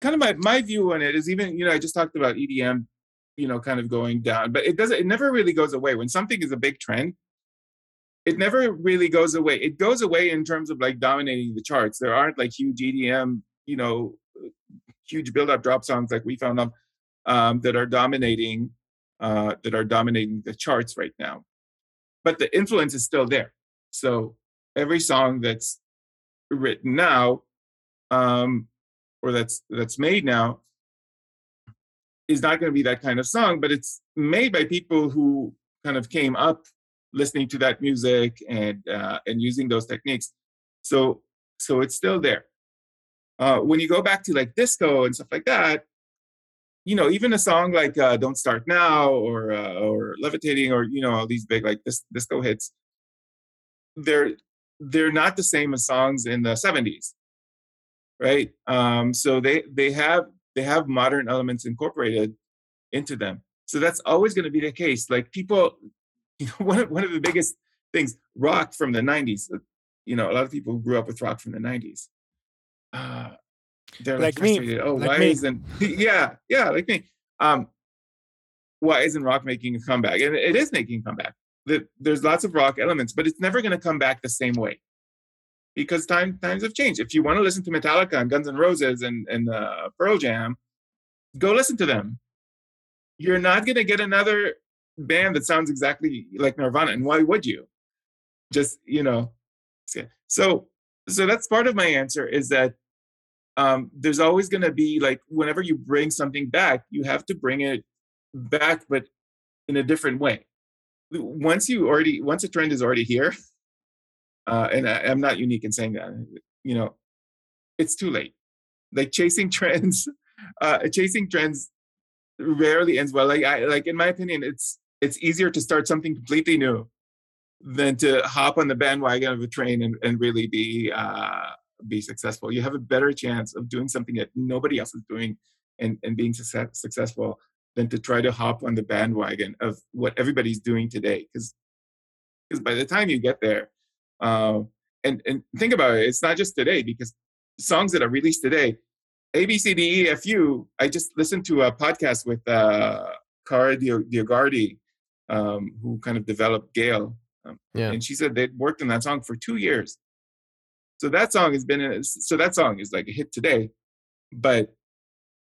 S5: kind of my my view on it is even you know I just talked about EDM you know, kind of going down. But it doesn't, it never really goes away. When something is a big trend, it never really goes away. It goes away in terms of like dominating the charts. There aren't like huge EDM, you know, huge build up drop songs like we found them um, that are dominating uh, that are dominating the charts right now. But the influence is still there. So every song that's written now, um, or that's that's made now, is not going to be that kind of song, but it's made by people who kind of came up listening to that music and uh, and using those techniques. So so it's still there. Uh, when you go back to like disco and stuff like that, you know, even a song like uh, "Don't Start Now" or uh, or "Levitating" or you know all these big like this disco hits, they're they're not the same as songs in the '70s, right? Um, so they they have they have modern elements incorporated into them. So that's always going to be the case. Like people, you know, one of, one of the biggest things, rock from the 90s, uh, you know, a lot of people grew up with rock from the 90s. Uh, they're like, like me. Oh, like why me. isn't, yeah, yeah, like me. Um, why isn't rock making a comeback? And it is making a comeback. There's lots of rock elements, but it's never going to come back the same way because time, times have changed. If you want to listen to Metallica and Guns N' Roses and, and uh, Pearl Jam, go listen to them. You're not going to get another band that sounds exactly like Nirvana. And why would you? Just, you know, so so that's part of my answer is that um, there's always going to be like whenever you bring something back, you have to bring it back, but in a different way. Once you already, once a trend is already here, uh, and I, I'm not unique in saying that, you know, it's too late. Like chasing trends, uh, chasing trends rarely ends well. Like I, like in my opinion, it's it's easier to start something completely new than to hop on the bandwagon of a train and, and really be uh, be successful. You have a better chance of doing something that nobody else is doing and, and being success, successful than to try to hop on the bandwagon of what everybody's doing today. Because because by the time you get there, uh, and and think about it, it's not just today because songs that are released today, A B C D E F U. I just listened to a podcast with uh, Kara DioGuardi, um, who kind of developed Gayle um, yeah. And she said they'd worked on that song for two years. So that song has been so that song is like a hit today, but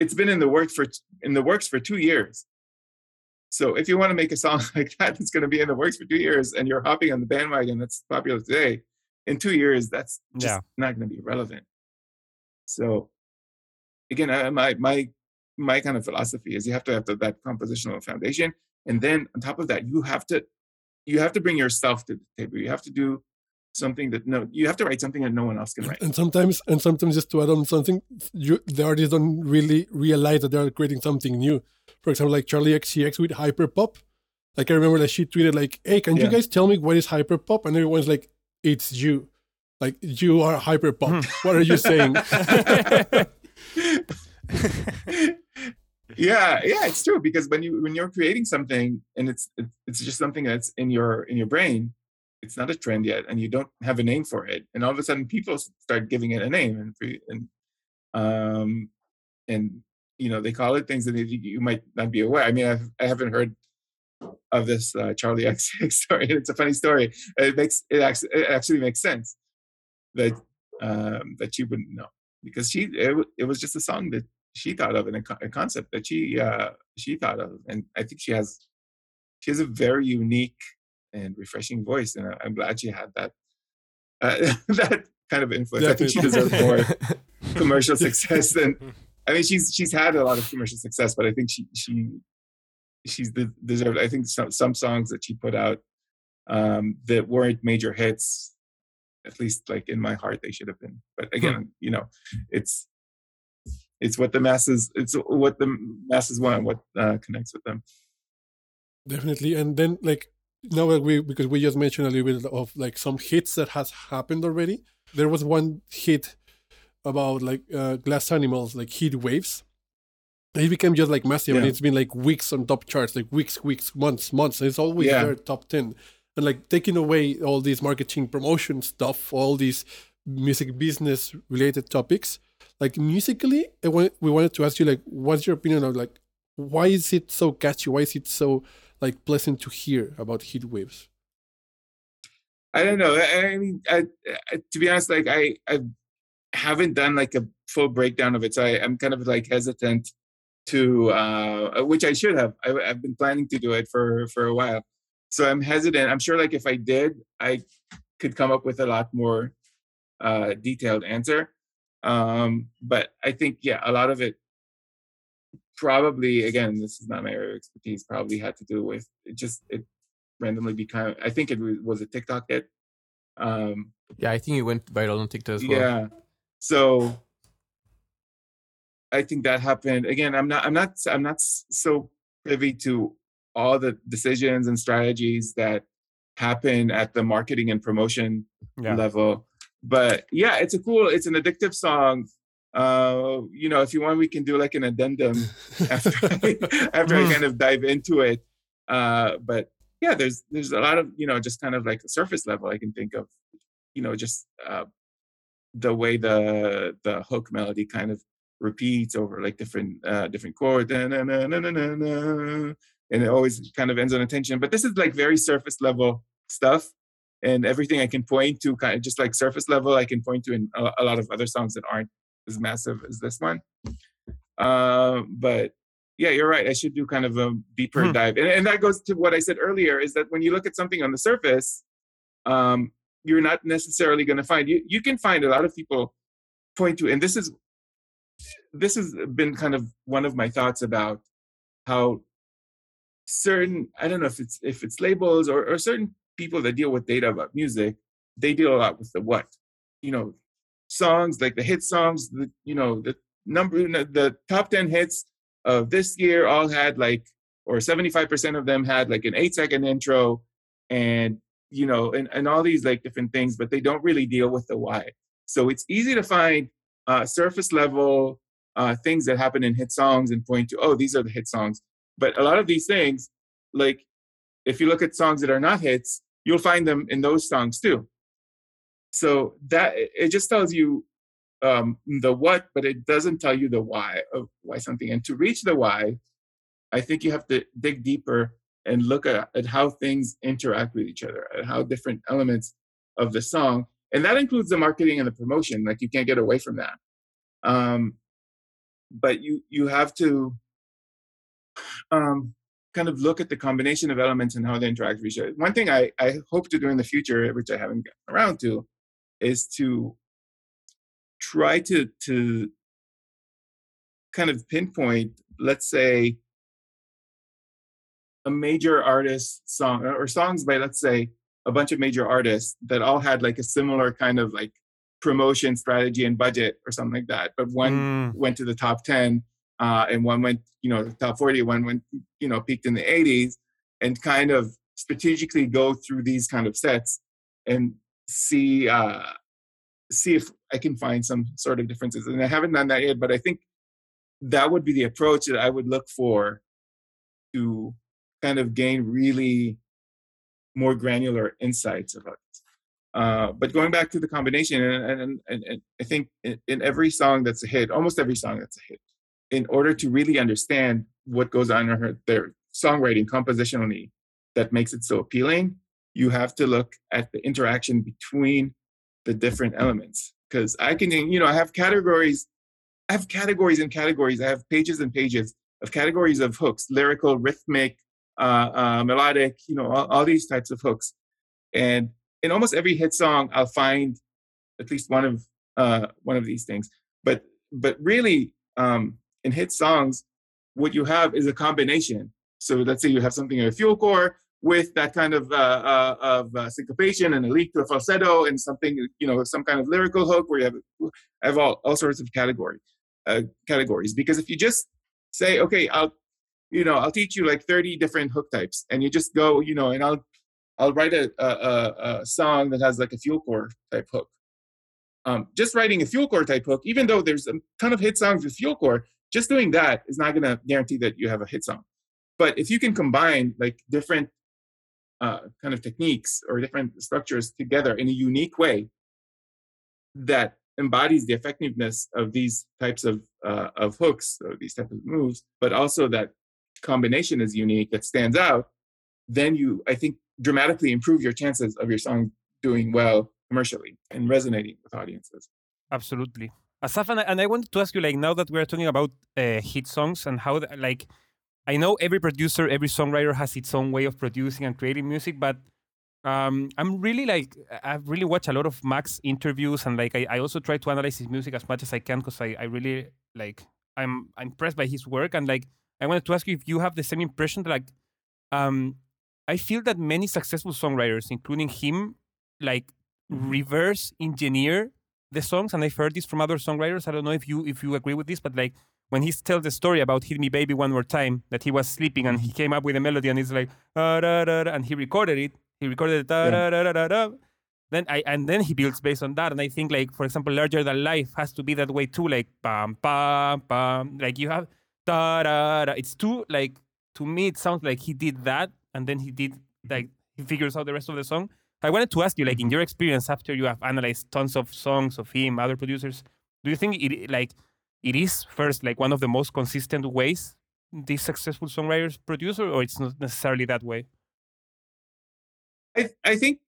S5: it's been in the works for in the works for two years. So if you want to make a song like that that's going to be in the works for two years and you're hopping on the bandwagon that's popular today, in two years that's just yeah. not going to be relevant. So again, I, my my my kind of philosophy is you have to have the, that compositional foundation, and then on top of that, you have to you have to bring yourself to the table. You have to do something that no, you have to write something that no one else can write.
S3: And sometimes, and sometimes just to add on something, you, the artists don't really realize that they are creating something new. For example, like Charli XCX with hyperpop. Like I remember that she tweeted like, "Hey, can yeah. you guys tell me what is hyperpop?" And everyone's like, "It's you." Like you are hyperpop. Hmm. what are you saying?
S5: yeah yeah it's true because when you when you're creating something and it's it's just something that's in your in your brain it's not a trend yet and you don't have a name for it. And all of a sudden people start giving it a name and and um and you know they call it things that you might not be aware. I mean I've, i haven't heard of this uh, charli xcx story. It's a funny story. It makes it actually, it actually makes sense that um that you wouldn't know because she it, it was just a song that she thought of and a, a concept that she uh, she thought of, and I think she has she has a very unique and refreshing voice, and I, am glad she had that uh, that kind of influence. Definitely. I think she deserves more commercial success than. I mean, she's she's had a lot of commercial success, but I think she she she's deserved. I think some some songs that she put out um, that weren't major hits, at least like in my heart, they should have been. But hmm. again, you know, it's it's what the masses it's what the masses want what uh, connects with them
S3: definitely and then like now that we because we just mentioned a little bit of like some hits that has happened already there was one hit about like uh, glass animals like heat waves it became just like massive yeah. and it's been like weeks on top charts like weeks weeks months months it's always yeah. there top 10 and like taking away all these marketing promotion stuff all these music business related topics like musically, want, we wanted to ask you like, what's your opinion of like, why is it so catchy? Why is it so like pleasant to hear about heat waves?
S5: I don't know. I, mean, I, I, to be honest, like I, I haven't done like a full breakdown of it, so I, am kind of like hesitant to, uh, which I should have. I, I've been planning to do it for for a while, so I'm hesitant. I'm sure, like if I did, I could come up with a lot more uh, detailed answer. Um, but I think, yeah, a lot of it probably, again, this is not my area of expertise, probably had to do with it just, it randomly became, I think it was a TikTok hit. Um,
S4: yeah, I think it went viral on TikTok as
S5: well. Yeah. So I think that happened. Again, I'm not, I'm not, I'm not so privy to all the decisions and strategies that happen at the marketing and promotion yeah. level but yeah, it's a cool, it's an addictive song. Uh, you know, if you want, we can do like an addendum after I, after I kind of dive into it. Uh, but yeah, there's there's a lot of you know just kind of like a surface level I can think of, you know, just uh, the way the the hook melody kind of repeats over like different uh, different chords. and and it always kind of ends on a tension. But this is like very surface level stuff, and everything I can point to, kind of just like surface level, I can point to in a lot of other songs that aren't as massive as this one. Uh, but yeah, you're right. I should do kind of a deeper
S1: Hmm.
S5: dive, and, and that goes to what I said earlier: is that when you look at something on the surface, um, you're not necessarily going to find you. You can find a lot of people point to, and this is this has been kind of one of my thoughts about how certain I don't know if it's if it's labels or, or certain people that deal with data about music, they deal a lot with the what, you know, songs like the hit songs, the you know the number the top ten hits of this year all had like or 75% of them had like an eight second intro and you know and, and all these like different things but they don't really deal with the why. So it's easy to find uh, surface level uh, things that happen in hit songs and point to oh these are the hit songs. But a lot of these things like if you look at songs that are not hits you'll find them in those songs too so that it just tells you um, the what but it doesn't tell you the why of why something and to reach the why i think you have to dig deeper and look at, at how things interact with each other and how different elements of the song and that includes the marketing and the promotion like you can't get away from that. Um, but you you have to um, kind of look at the combination of elements and how they interact with each other. One thing i, I hope to do in the future which i haven't gotten around to is to try to to kind of pinpoint let's say a major artist song or songs by let's say a bunch of major artists that all had like a similar kind of like promotion strategy and budget or something like that but one
S1: Mm.
S5: went to the top 10 uh, and one went you know the top 40 one went you know peaked in the 80s and kind of strategically go through these kind of sets and see uh, see if I can find some sort of differences. And I haven't done that yet, but I think that would be the approach that I would look for to kind of gain really more granular insights about this. Uh, but going back to the combination, and, and, and, and I think in, in every song that's a hit, almost every song that's a hit, in order to really understand what goes on in her, their songwriting compositionally that makes it so appealing, you have to look at the interaction between the different elements. Because i can you know i have categories i have categories and categories. I have pages and pages of categories of hooks lyrical rhythmic uh, uh, melodic you know all, all these types of hooks. And in almost every hit song i'll find at least one of uh, one of these things. But but really um, in hit songs what you have is a combination. So let's say you have something in a fuel core with that kind of uh, uh, of uh, syncopation and a leak to a falsetto and something you know some kind of lyrical hook where you have have all, all sorts of category uh, categories. Because if you just say okay I'll you know I'll teach you like 30 different hook types and you just go you know and I'll I'll write a, a, a, a song that has like a fuel core type hook. Um, just writing a fuel core type hook even though there's a ton of hit songs with fuel core just doing that is not going to guarantee that you have a hit song. But if you can combine like different uh, kind of techniques or different structures together in a unique way that embodies the effectiveness of these types of uh, of hooks or these types of moves, but also that combination is unique that stands out, then you I think dramatically improve your chances of your song doing well commercially and resonating with audiences.
S1: Absolutely. Asaf, and I, and I wanted to ask you, like, now that we're talking about uh, hit songs and how, like, I know every producer, every songwriter has its own way of producing and creating music, but um, I'm really like, I've really watched a lot of Max interviews, and like, I, I also try to analyze his music as much as I can because I, I really like, I'm, I'm impressed by his work, and like, I wanted to ask you if you have the same impression that, like, um, I feel that many successful songwriters, including him, like, reverse engineer the songs and i've heard this from other songwriters. I don't know if you if you agree with this but like when he tells the story about hit me baby one more time that he was sleeping and he came up with a melody and it's like "Ah, da, da, da," and he recorded it. He recorded it then i and then he builds based on that. And i think like for example larger than life has to be that way too like bam bam bam like you have da, da, da. it's too like to me it sounds like he did that and then he did like he figures out the rest of the song. I wanted to ask you, like, in your experience after you have analyzed tons of songs of him, other producers, do you think it like it is first like one of the most consistent ways these successful songwriters produce, or it's not necessarily that way?
S5: I I think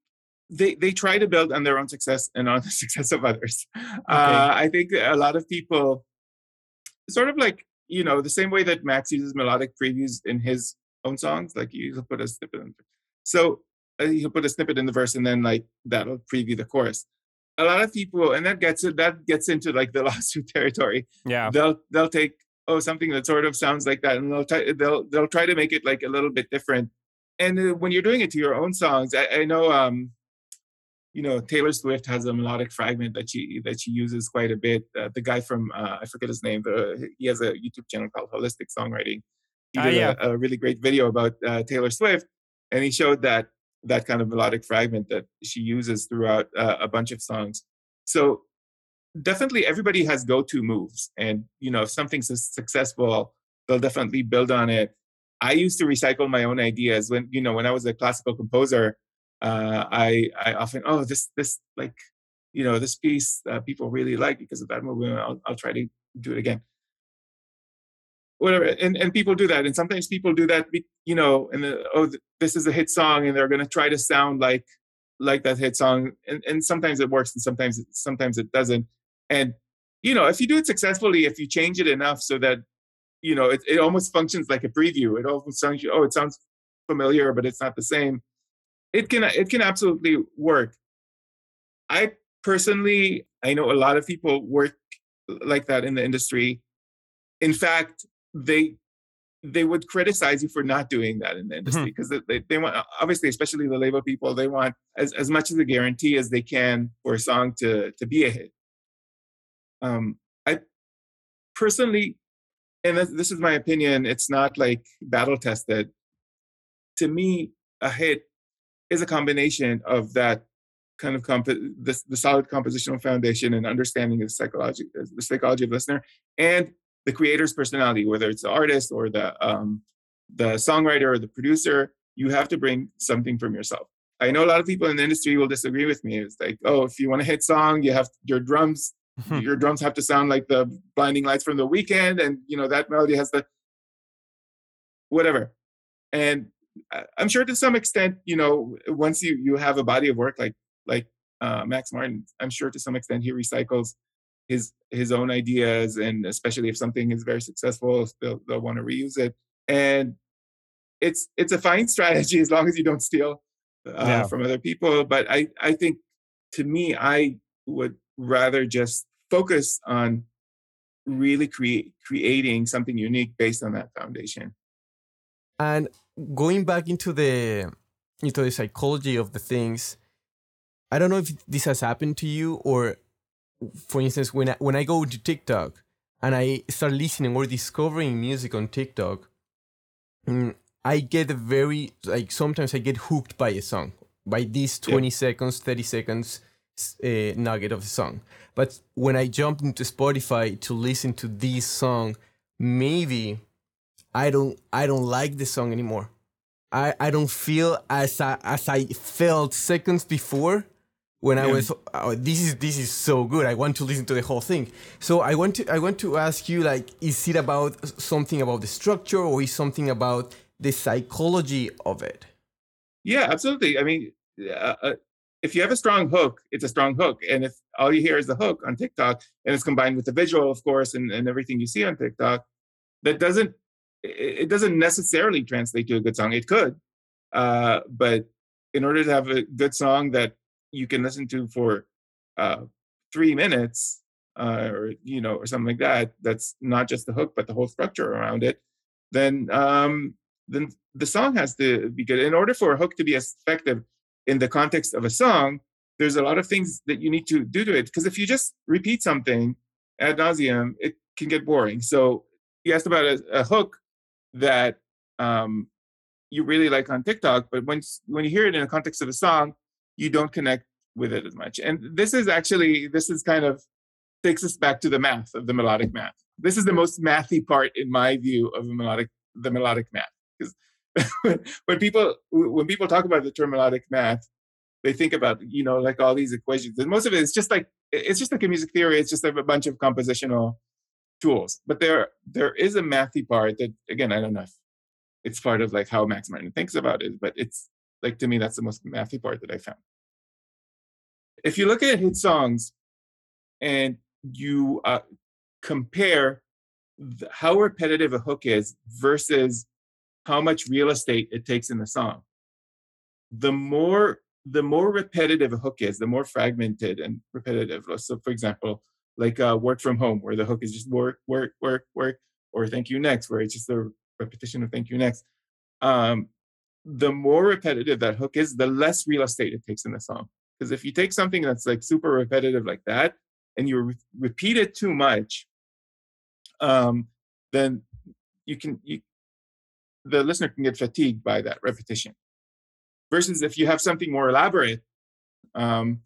S5: they they try to build on their own success and on the success of others. Okay. Uh, I think a lot of people, sort of like you know, the same way that Max uses melodic previews in his own songs, like he'll put a snippet in. So uh, he'll put a snippet in the verse, and then like that'll preview the chorus. A lot of people, and that gets it. That gets into like the lawsuit territory.
S1: Yeah,
S5: they'll they'll take oh something that sort of sounds like that, and they'll try, they'll they'll try to make it like a little bit different. And uh, when you're doing it to your own songs, I, I know um, you know Taylor Swift has a melodic fragment that she that she uses quite a bit. Uh, the guy from uh, I forget his name. The, he has a YouTube channel called Holistic Songwriting. He ah, did uh, yeah. a, a, really great video about uh, Taylor Swift, and he showed that that kind of melodic fragment that she uses throughout uh, a bunch of songs. So definitely, everybody has go-to moves, and you know if something's successful, they'll definitely build on it. I used to recycle my own ideas when you know when I was a classical composer uh, I I often oh this this like you know this piece uh, people really like because of that movie. I'll I'll try to do it again. Whatever, and and people do that, and sometimes people do that. You know, and the, oh this is a hit song, and they're going to try to sound like like that hit song, and and sometimes it works, and sometimes it, sometimes it doesn't. And you know, if you do it successfully, if you change it enough so that you know it, it almost functions like a preview. It almost sounds oh it sounds familiar, but it's not the same it can it can absolutely work. I personally, I know a lot of people work like that in the industry. In fact, they they would criticize you for not doing that in the industry because mm-hmm. they, they want obviously especially the labor people they want as, as much as a guarantee as they can for a song to to be a hit um i personally and this is my opinion it's not like battle tested to me a hit is a combination of that kind of comp- the, the solid compositional foundation and understanding of psychology, the psychology of the listener, and the creator's personality, whether it's the artist or the um, the songwriter or the producer. You have to bring something from yourself. I know a lot of people in the industry will disagree with me. It's like, oh, if you want a hit song, you have your drums. your drums have to sound like the blinding lights from the Weeknd, and you know that melody has the whatever. And I'm sure to some extent, you know, once you you have a body of work like like uh, Max Martin, I'm sure to some extent he recycles his his own ideas, and especially if something is very successful, they'll they'll want to reuse it. And it's it's a fine strategy as long as you don't steal uh, yeah. from other people. But I I think to me, I would rather just focus on really create creating something unique based on that foundation.
S4: And going back into the into the psychology of the things, I don't know if this has happened to you or, for instance, when I, when I go to TikTok and I start listening or discovering music on TikTok, mm, I get a very like sometimes I get hooked by a song by this 20 yeah. seconds, 30 seconds uh, nugget of a song. But when I jump into Spotify to listen to this song, maybe I don't I don't like the song anymore. I, I don't feel as I, as I felt seconds before when. I was oh, this is this is so good. I want to listen to the whole thing. So I want to I want to ask you like is it about something about the structure or is something about the psychology of it?
S5: Yeah, absolutely. I mean, uh, uh, if you have a strong hook, it's a strong hook. And if all you hear is the hook on TikTok and it's combined with the visual, of course, and, and everything you see on TikTok, that doesn't it doesn't necessarily translate to a good song. It could, uh, but in order to have a good song that you can listen to for uh, three minutes, uh, or you know, or something like that, that's not just the hook but the whole structure around it. Then, um, then the song has to be good. In order for a hook to be effective in the context of a song, there's a lot of things that you need to do to it. Because if you just repeat something ad nauseum, it can get boring. So you asked about a, a hook that um, you really like on TikTok, but when when you hear it in the context of a song, you don't connect with it as much. And this is actually this is kind of takes us back to the math of the melodic math. This is the most mathy part, in my view, of the melodic the melodic math. Because when people when people talk about the term melodic math, they think about you know like all these equations, and most of it is just like it's just like a music theory. It's just like a bunch of compositional tools. But there there is a mathy part that again I don't know if it's part of like how Max Martin thinks about it, but it's like to me that's the most mathy part that I found. If you look at hit songs and you uh, compare th- how repetitive a hook is versus how much real estate it takes in the song, the more the more repetitive a hook is, the more fragmented and repetitive. So, for example, like uh, work from home, where the hook is just work, work, work, work, or thank you next, where it's just a repetition of thank you next. Um, the more repetitive that hook is, the less real estate it takes in the song. Because if you take something that's like super repetitive like that, and you re- repeat it too much, um, then you can you, the listener can get fatigued by that repetition. Versus if you have something more elaborate, um,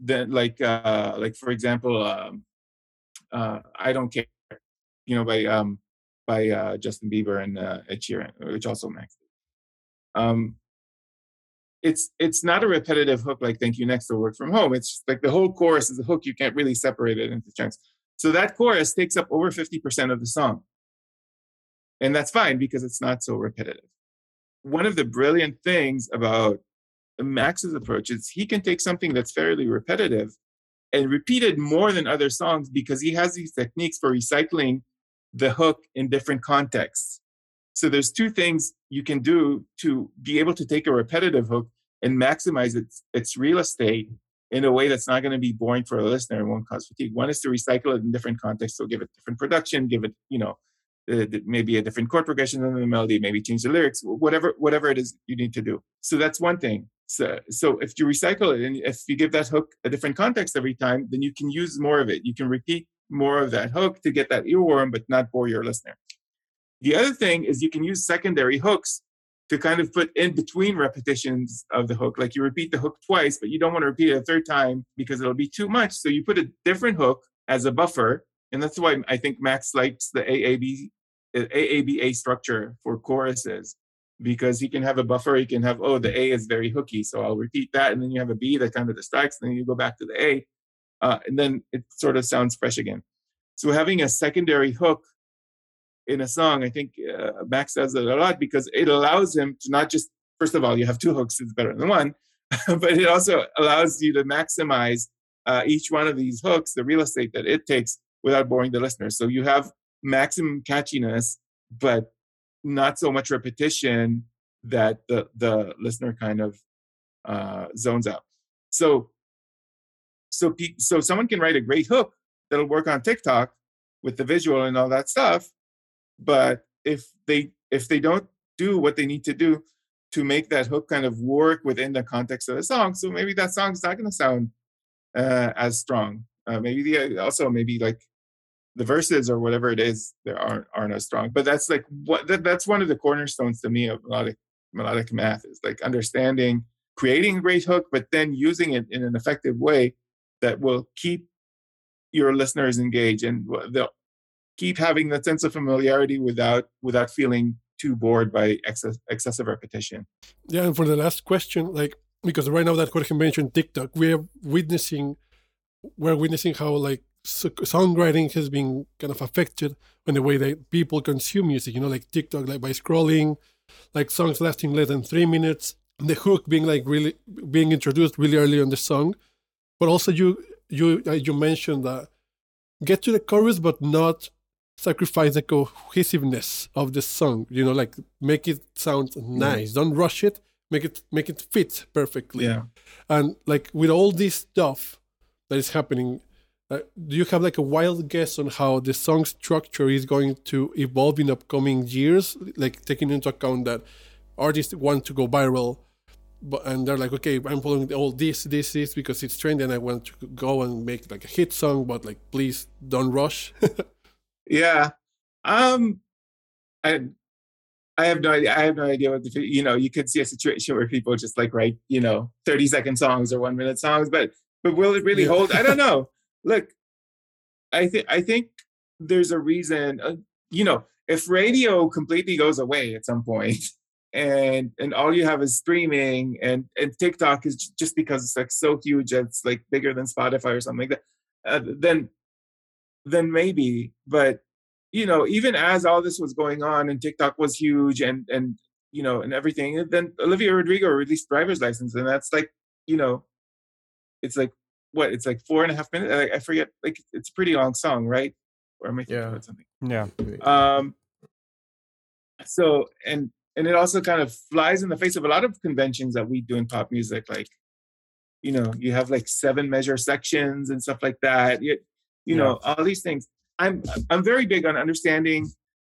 S5: then like uh, like for example, um, uh, I don't care, you know, by um, by uh, Justin Bieber and uh, Ed Sheeran, which also Max. Um, it's it's not a repetitive hook like "Thank You Next" or "Work from Home." It's like the whole chorus is a hook. You can't really separate it into chunks. So that chorus takes up over fifty percent of the song, and that's fine because it's not so repetitive. One of the brilliant things about Max's approach is he can take something that's fairly repetitive and repeat it more than other songs because he has these techniques for recycling the hook in different contexts. So there's two things you can do to be able to take a repetitive hook and maximize its its real estate in a way that's not going to be boring for a listener and won't cause fatigue. One is to recycle it in different contexts, so give it different production, give it you know uh, maybe a different chord progression in the melody, maybe change the lyrics, whatever whatever it is you need to do. So that's one thing. So, so if you recycle it and if you give that hook a different context every time, then you can use more of it. You can repeat more of that hook to get that earworm, but not bore your listener. The other thing is you can use secondary hooks to kind of put in between repetitions of the hook. Like you repeat the hook twice, but you don't want to repeat it a third time because it'll be too much. So you put a different hook as a buffer. And that's why I think Max likes the AAB, AABA structure for choruses because he can have a buffer. He can have, oh, the A is very hooky. So I'll repeat that. And then you have a B that kind of distracts. And then you go back to the A. Uh, and then it sort of sounds fresh again. So having a secondary hook in a song, I think uh, Max does it a lot because it allows him to not just, first of all, you have two hooks, it's better than one, but it also allows you to maximize uh, each one of these hooks, the real estate that it takes without boring the listener. So you have maximum catchiness, but not so much repetition that the, the listener kind of uh, zones out. So so so someone can write a great hook that'll work on TikTok with the visual and all that stuff, but if they if they don't do what they need to do to make that hook kind of work within the context of the song, so maybe that song's not going to sound uh, as strong. Uh, maybe the also maybe like the verses or whatever it is there aren't aren't as strong. But that's like what that, that's one of the cornerstones to me of melodic melodic math is like understanding creating a great hook, but then using it in an effective way that will keep your listeners engaged and they'll keep having that sense of familiarity without without feeling too bored by excess, excessive repetition.
S3: Yeah, and for the last question, like because right now that Jorge mentioned TikTok, we are witnessing we're witnessing how like songwriting has been kind of affected in the way that people consume music. You know, like TikTok, like by scrolling, like songs lasting less than three minutes, the hook being like really being introduced really early on the song, but also you you uh, you mentioned that get to the chorus but not sacrifice the cohesiveness of the song you know like make it sound nice. Don't rush it. Make it make it fit perfectly.
S5: Yeah.
S3: And like with all this stuff that is happening uh, do you have like a wild guess on how the song structure is going to evolve in upcoming years? Like taking into account that artists want to go viral but and they're like, okay, I'm following all this, this, this because it's trending. I want to go and make like a hit song, but like, please don't rush.
S5: yeah, um, I, I have no idea. I have no idea what the you know. You could see a situation where people just like write you know thirty second songs or one minute songs, but but will it really yeah. hold? I don't know. Look, I think I think there's a reason. Uh, you know, if radio completely goes away at some point, and and all you have is streaming and and TikTok is just because it's like so huge it's like bigger than Spotify or something like that uh, then then maybe. But you know, even as all this was going on and TikTok was huge and and you know and everything, then Olivia Rodrigo released driver's license, and that's like you know, it's like what it's like four and a half minutes. I, I forget, like it's a pretty long song, right? Or am I thinking
S4: Yeah.
S5: about something?
S1: Yeah.
S5: Um, so and and it also kind of flies in the face of a lot of conventions that we do in pop music, like you know, you have like seven measure sections and stuff like that. You, you know, all these things. I'm I'm very big on understanding,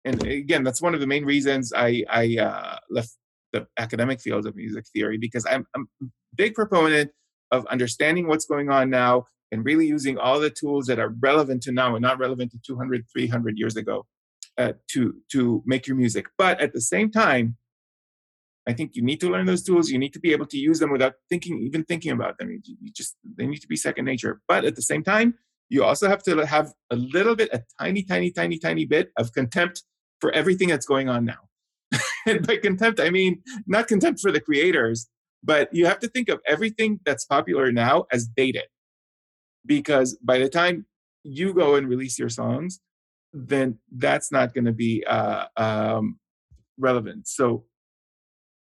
S5: and again, that's one of the main reasons I I uh, left the academic field of music theory because I'm I'm a big proponent of understanding what's going on now and really using all the tools that are relevant to now and not relevant to 200 300 years ago uh, to to make your music. But at the same time i think you need to learn those tools. You need to be able to use them without thinking even thinking about them. You, you just they need to be second nature. But at the same time you also have to have a little bit a tiny tiny tiny tiny bit of contempt for everything that's going on now. And by contempt i mean not contempt for the creators but you have to think of everything that's popular now as dated. Because by the time you go and release your songs then that's not going to be uh, um, relevant. So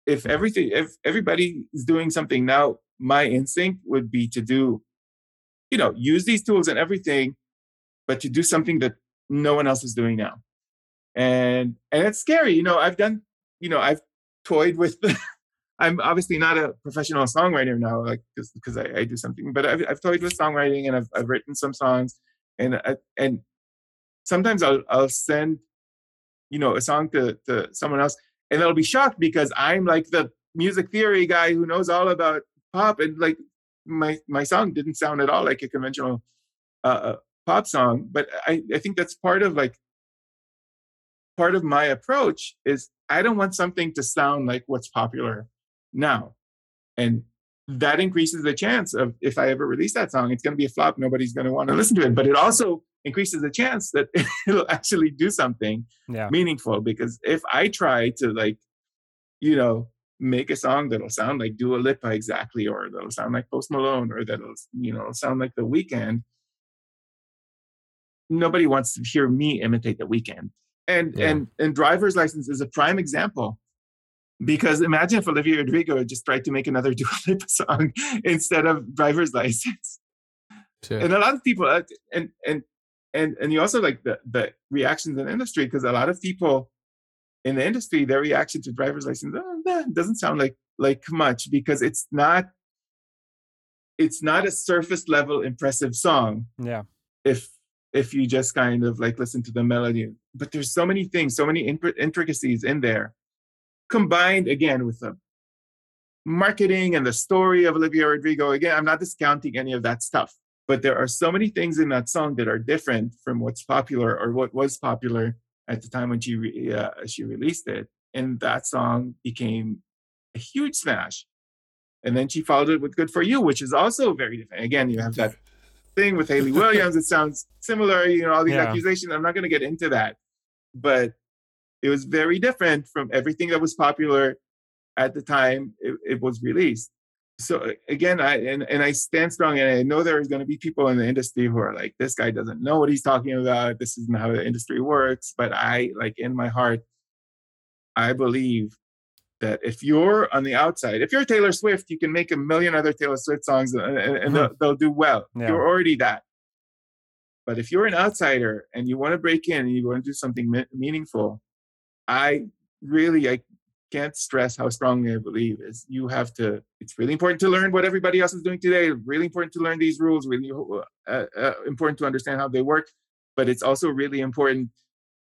S5: if everything if everybody is doing something now my instinct would be to do you know use these tools and everything but to do something that no one else is doing now. And and it's scary you know i've done you know i've toyed with I'm obviously not a professional songwriter now, like because I, I do something, but I've, I've toyed with songwriting and I've, I've written some songs, and I, and sometimes I'll I'll send, you know, a song to to someone else, and they'll be shocked because I'm like the music theory guy who knows all about pop, and like my my song didn't sound at all like a conventional uh, pop song, but I I think that's part of like part of my approach is I don't want something to sound like what's popular now. And that increases the chance of if I ever release that song, it's going to be a flop. Nobody's going to want to listen to it. But it also increases the chance that it'll actually do something
S1: Yeah.
S5: meaningful. Because if I try to like, you know, make a song that'll sound like Dua Lipa exactly, or that'll sound like Post Malone, or that'll you know sound like The Weeknd, nobody wants to hear me imitate The Weeknd. And
S4: Yeah.
S5: and and driver's license is a prime example because imagine if Olivia Rodrigo just tried to make another Dua Lipa song instead of driver's license.
S4: Sure.
S5: And a lot of people, uh, and and and and you also like the the reactions in the industry because a lot of people in the industry, their reaction to driver's license oh, that doesn't sound like like much because it's not it's not a surface level impressive song
S1: Yeah.
S5: if if you just kind of like listen to the melody but there's so many things so many in- intricacies in there combined again with the marketing and the story of olivia rodrigo again i'm not discounting any of that stuff but there are so many things in that song that are different from what's popular or what was popular at the time when she re- uh, she released it and that song became a huge smash and then she followed it with good for you which is also very different again you have that thing with Hayley Williams. It sounds similar, you know, all these
S1: Yeah.
S5: accusations. I'm not going to get into that, but it was very different from everything that was popular at the time it, it was released. So again, I and, and I stand strong, and I know there's going to be people in the industry who are like, "This guy doesn't know what he's talking about. This isn't how the industry works." But I, like in my heart, I believe that if you're on the outside, if you're Taylor Swift, you can make a million other Taylor Swift songs and, and, and mm-hmm. they'll, they'll do well.
S1: Yeah.
S5: You're already that. But if you're an outsider and you want to break in and you want to do something me- meaningful, I really I can't stress how strongly I believe is you have to. It's really important to learn what everybody else is doing today. Really important to learn these rules. Really uh, uh, important to understand how they work. But it's also really important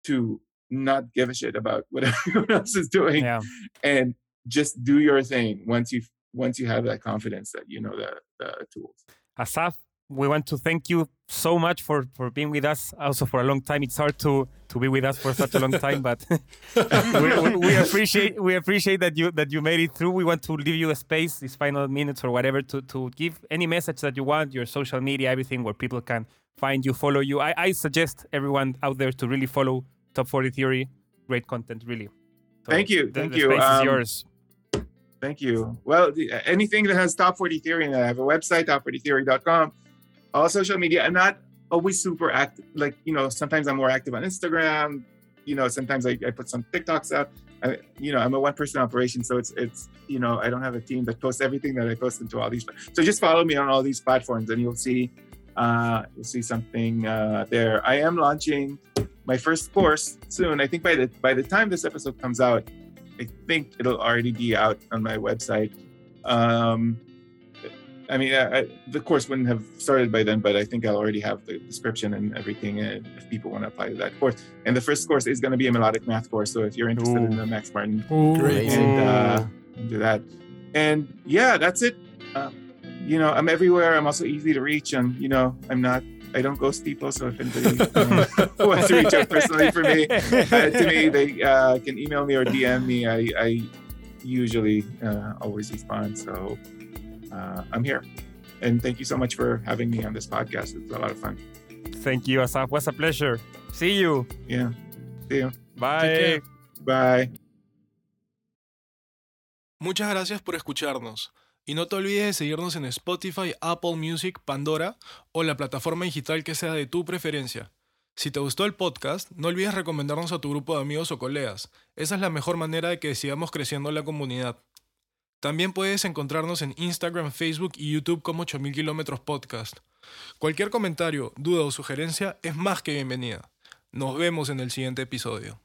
S5: to not give a shit about what everyone else is doing
S1: Yeah.
S5: and just do your thing once you once you have that confidence that you know the, the tools.
S1: Asaf, we want to thank you so much for, for being with us also for a long time. It's hard to, to be with us for such a long time, but we, we, we appreciate we appreciate that you that you made it through. We want to leave you a space, these final minutes or whatever, to, to give any message that you want, your social media, everything where people can find you, follow you. I, I suggest everyone out there to really follow Top 40 Theory. Great content, really. So
S5: Thank you,
S1: the-
S5: thank
S1: the
S5: you.
S1: space is
S5: Um,
S1: yours.
S5: Thank you. Well, the, anything that has Top 40 Theory it, I have a website, top40theory.com. All social media. I'm not always super active. Like, you know, sometimes I'm more active on Instagram. You know, sometimes I, I put some TikToks out. I, you know, I'm a one person operation. So it's, it's, you know, I don't have a team that posts everything that I post into all these. So just follow me on all these platforms and you'll see, uh, you'll see something uh, there. I am launching my first course soon. I think by the, by the time this episode comes out, I think it'll already be out on my website. Um, I mean, I, I, the course wouldn't have started by then, but I think I'll already have the description and everything and if people want to apply to that course. And the first course is going to be a melodic math course. So if you're interested in the Max Martin,
S4: Great.
S5: and uh, do that. And yeah, that's it. Uh, you know, I'm everywhere. I'm also easy to reach, and you know, I'm not. I don't ghost people. So if anybody uh, wants to reach out personally for me, uh, to me, they uh, can email me or DM me. I, I usually uh, always respond. So uh, I'm here. And thank you so much for having me on this podcast. It's a lot of fun.
S1: Thank you, Asaf. Was a pleasure. See you.
S5: Yeah. See you.
S1: Bye.
S5: Bye.
S6: Muchas gracias por escucharnos. Y no te olvides de seguirnos en Spotify, Apple Music, Pandora o la plataforma digital que sea de tu preferencia. Si te gustó el podcast, no olvides recomendarnos a tu grupo de amigos o colegas. Esa es la mejor manera de que sigamos creciendo la comunidad. También puedes encontrarnos en Instagram, Facebook y YouTube como 8000 kilómetros podcast. Cualquier comentario, duda o sugerencia es más que bienvenida. Nos vemos en el siguiente episodio.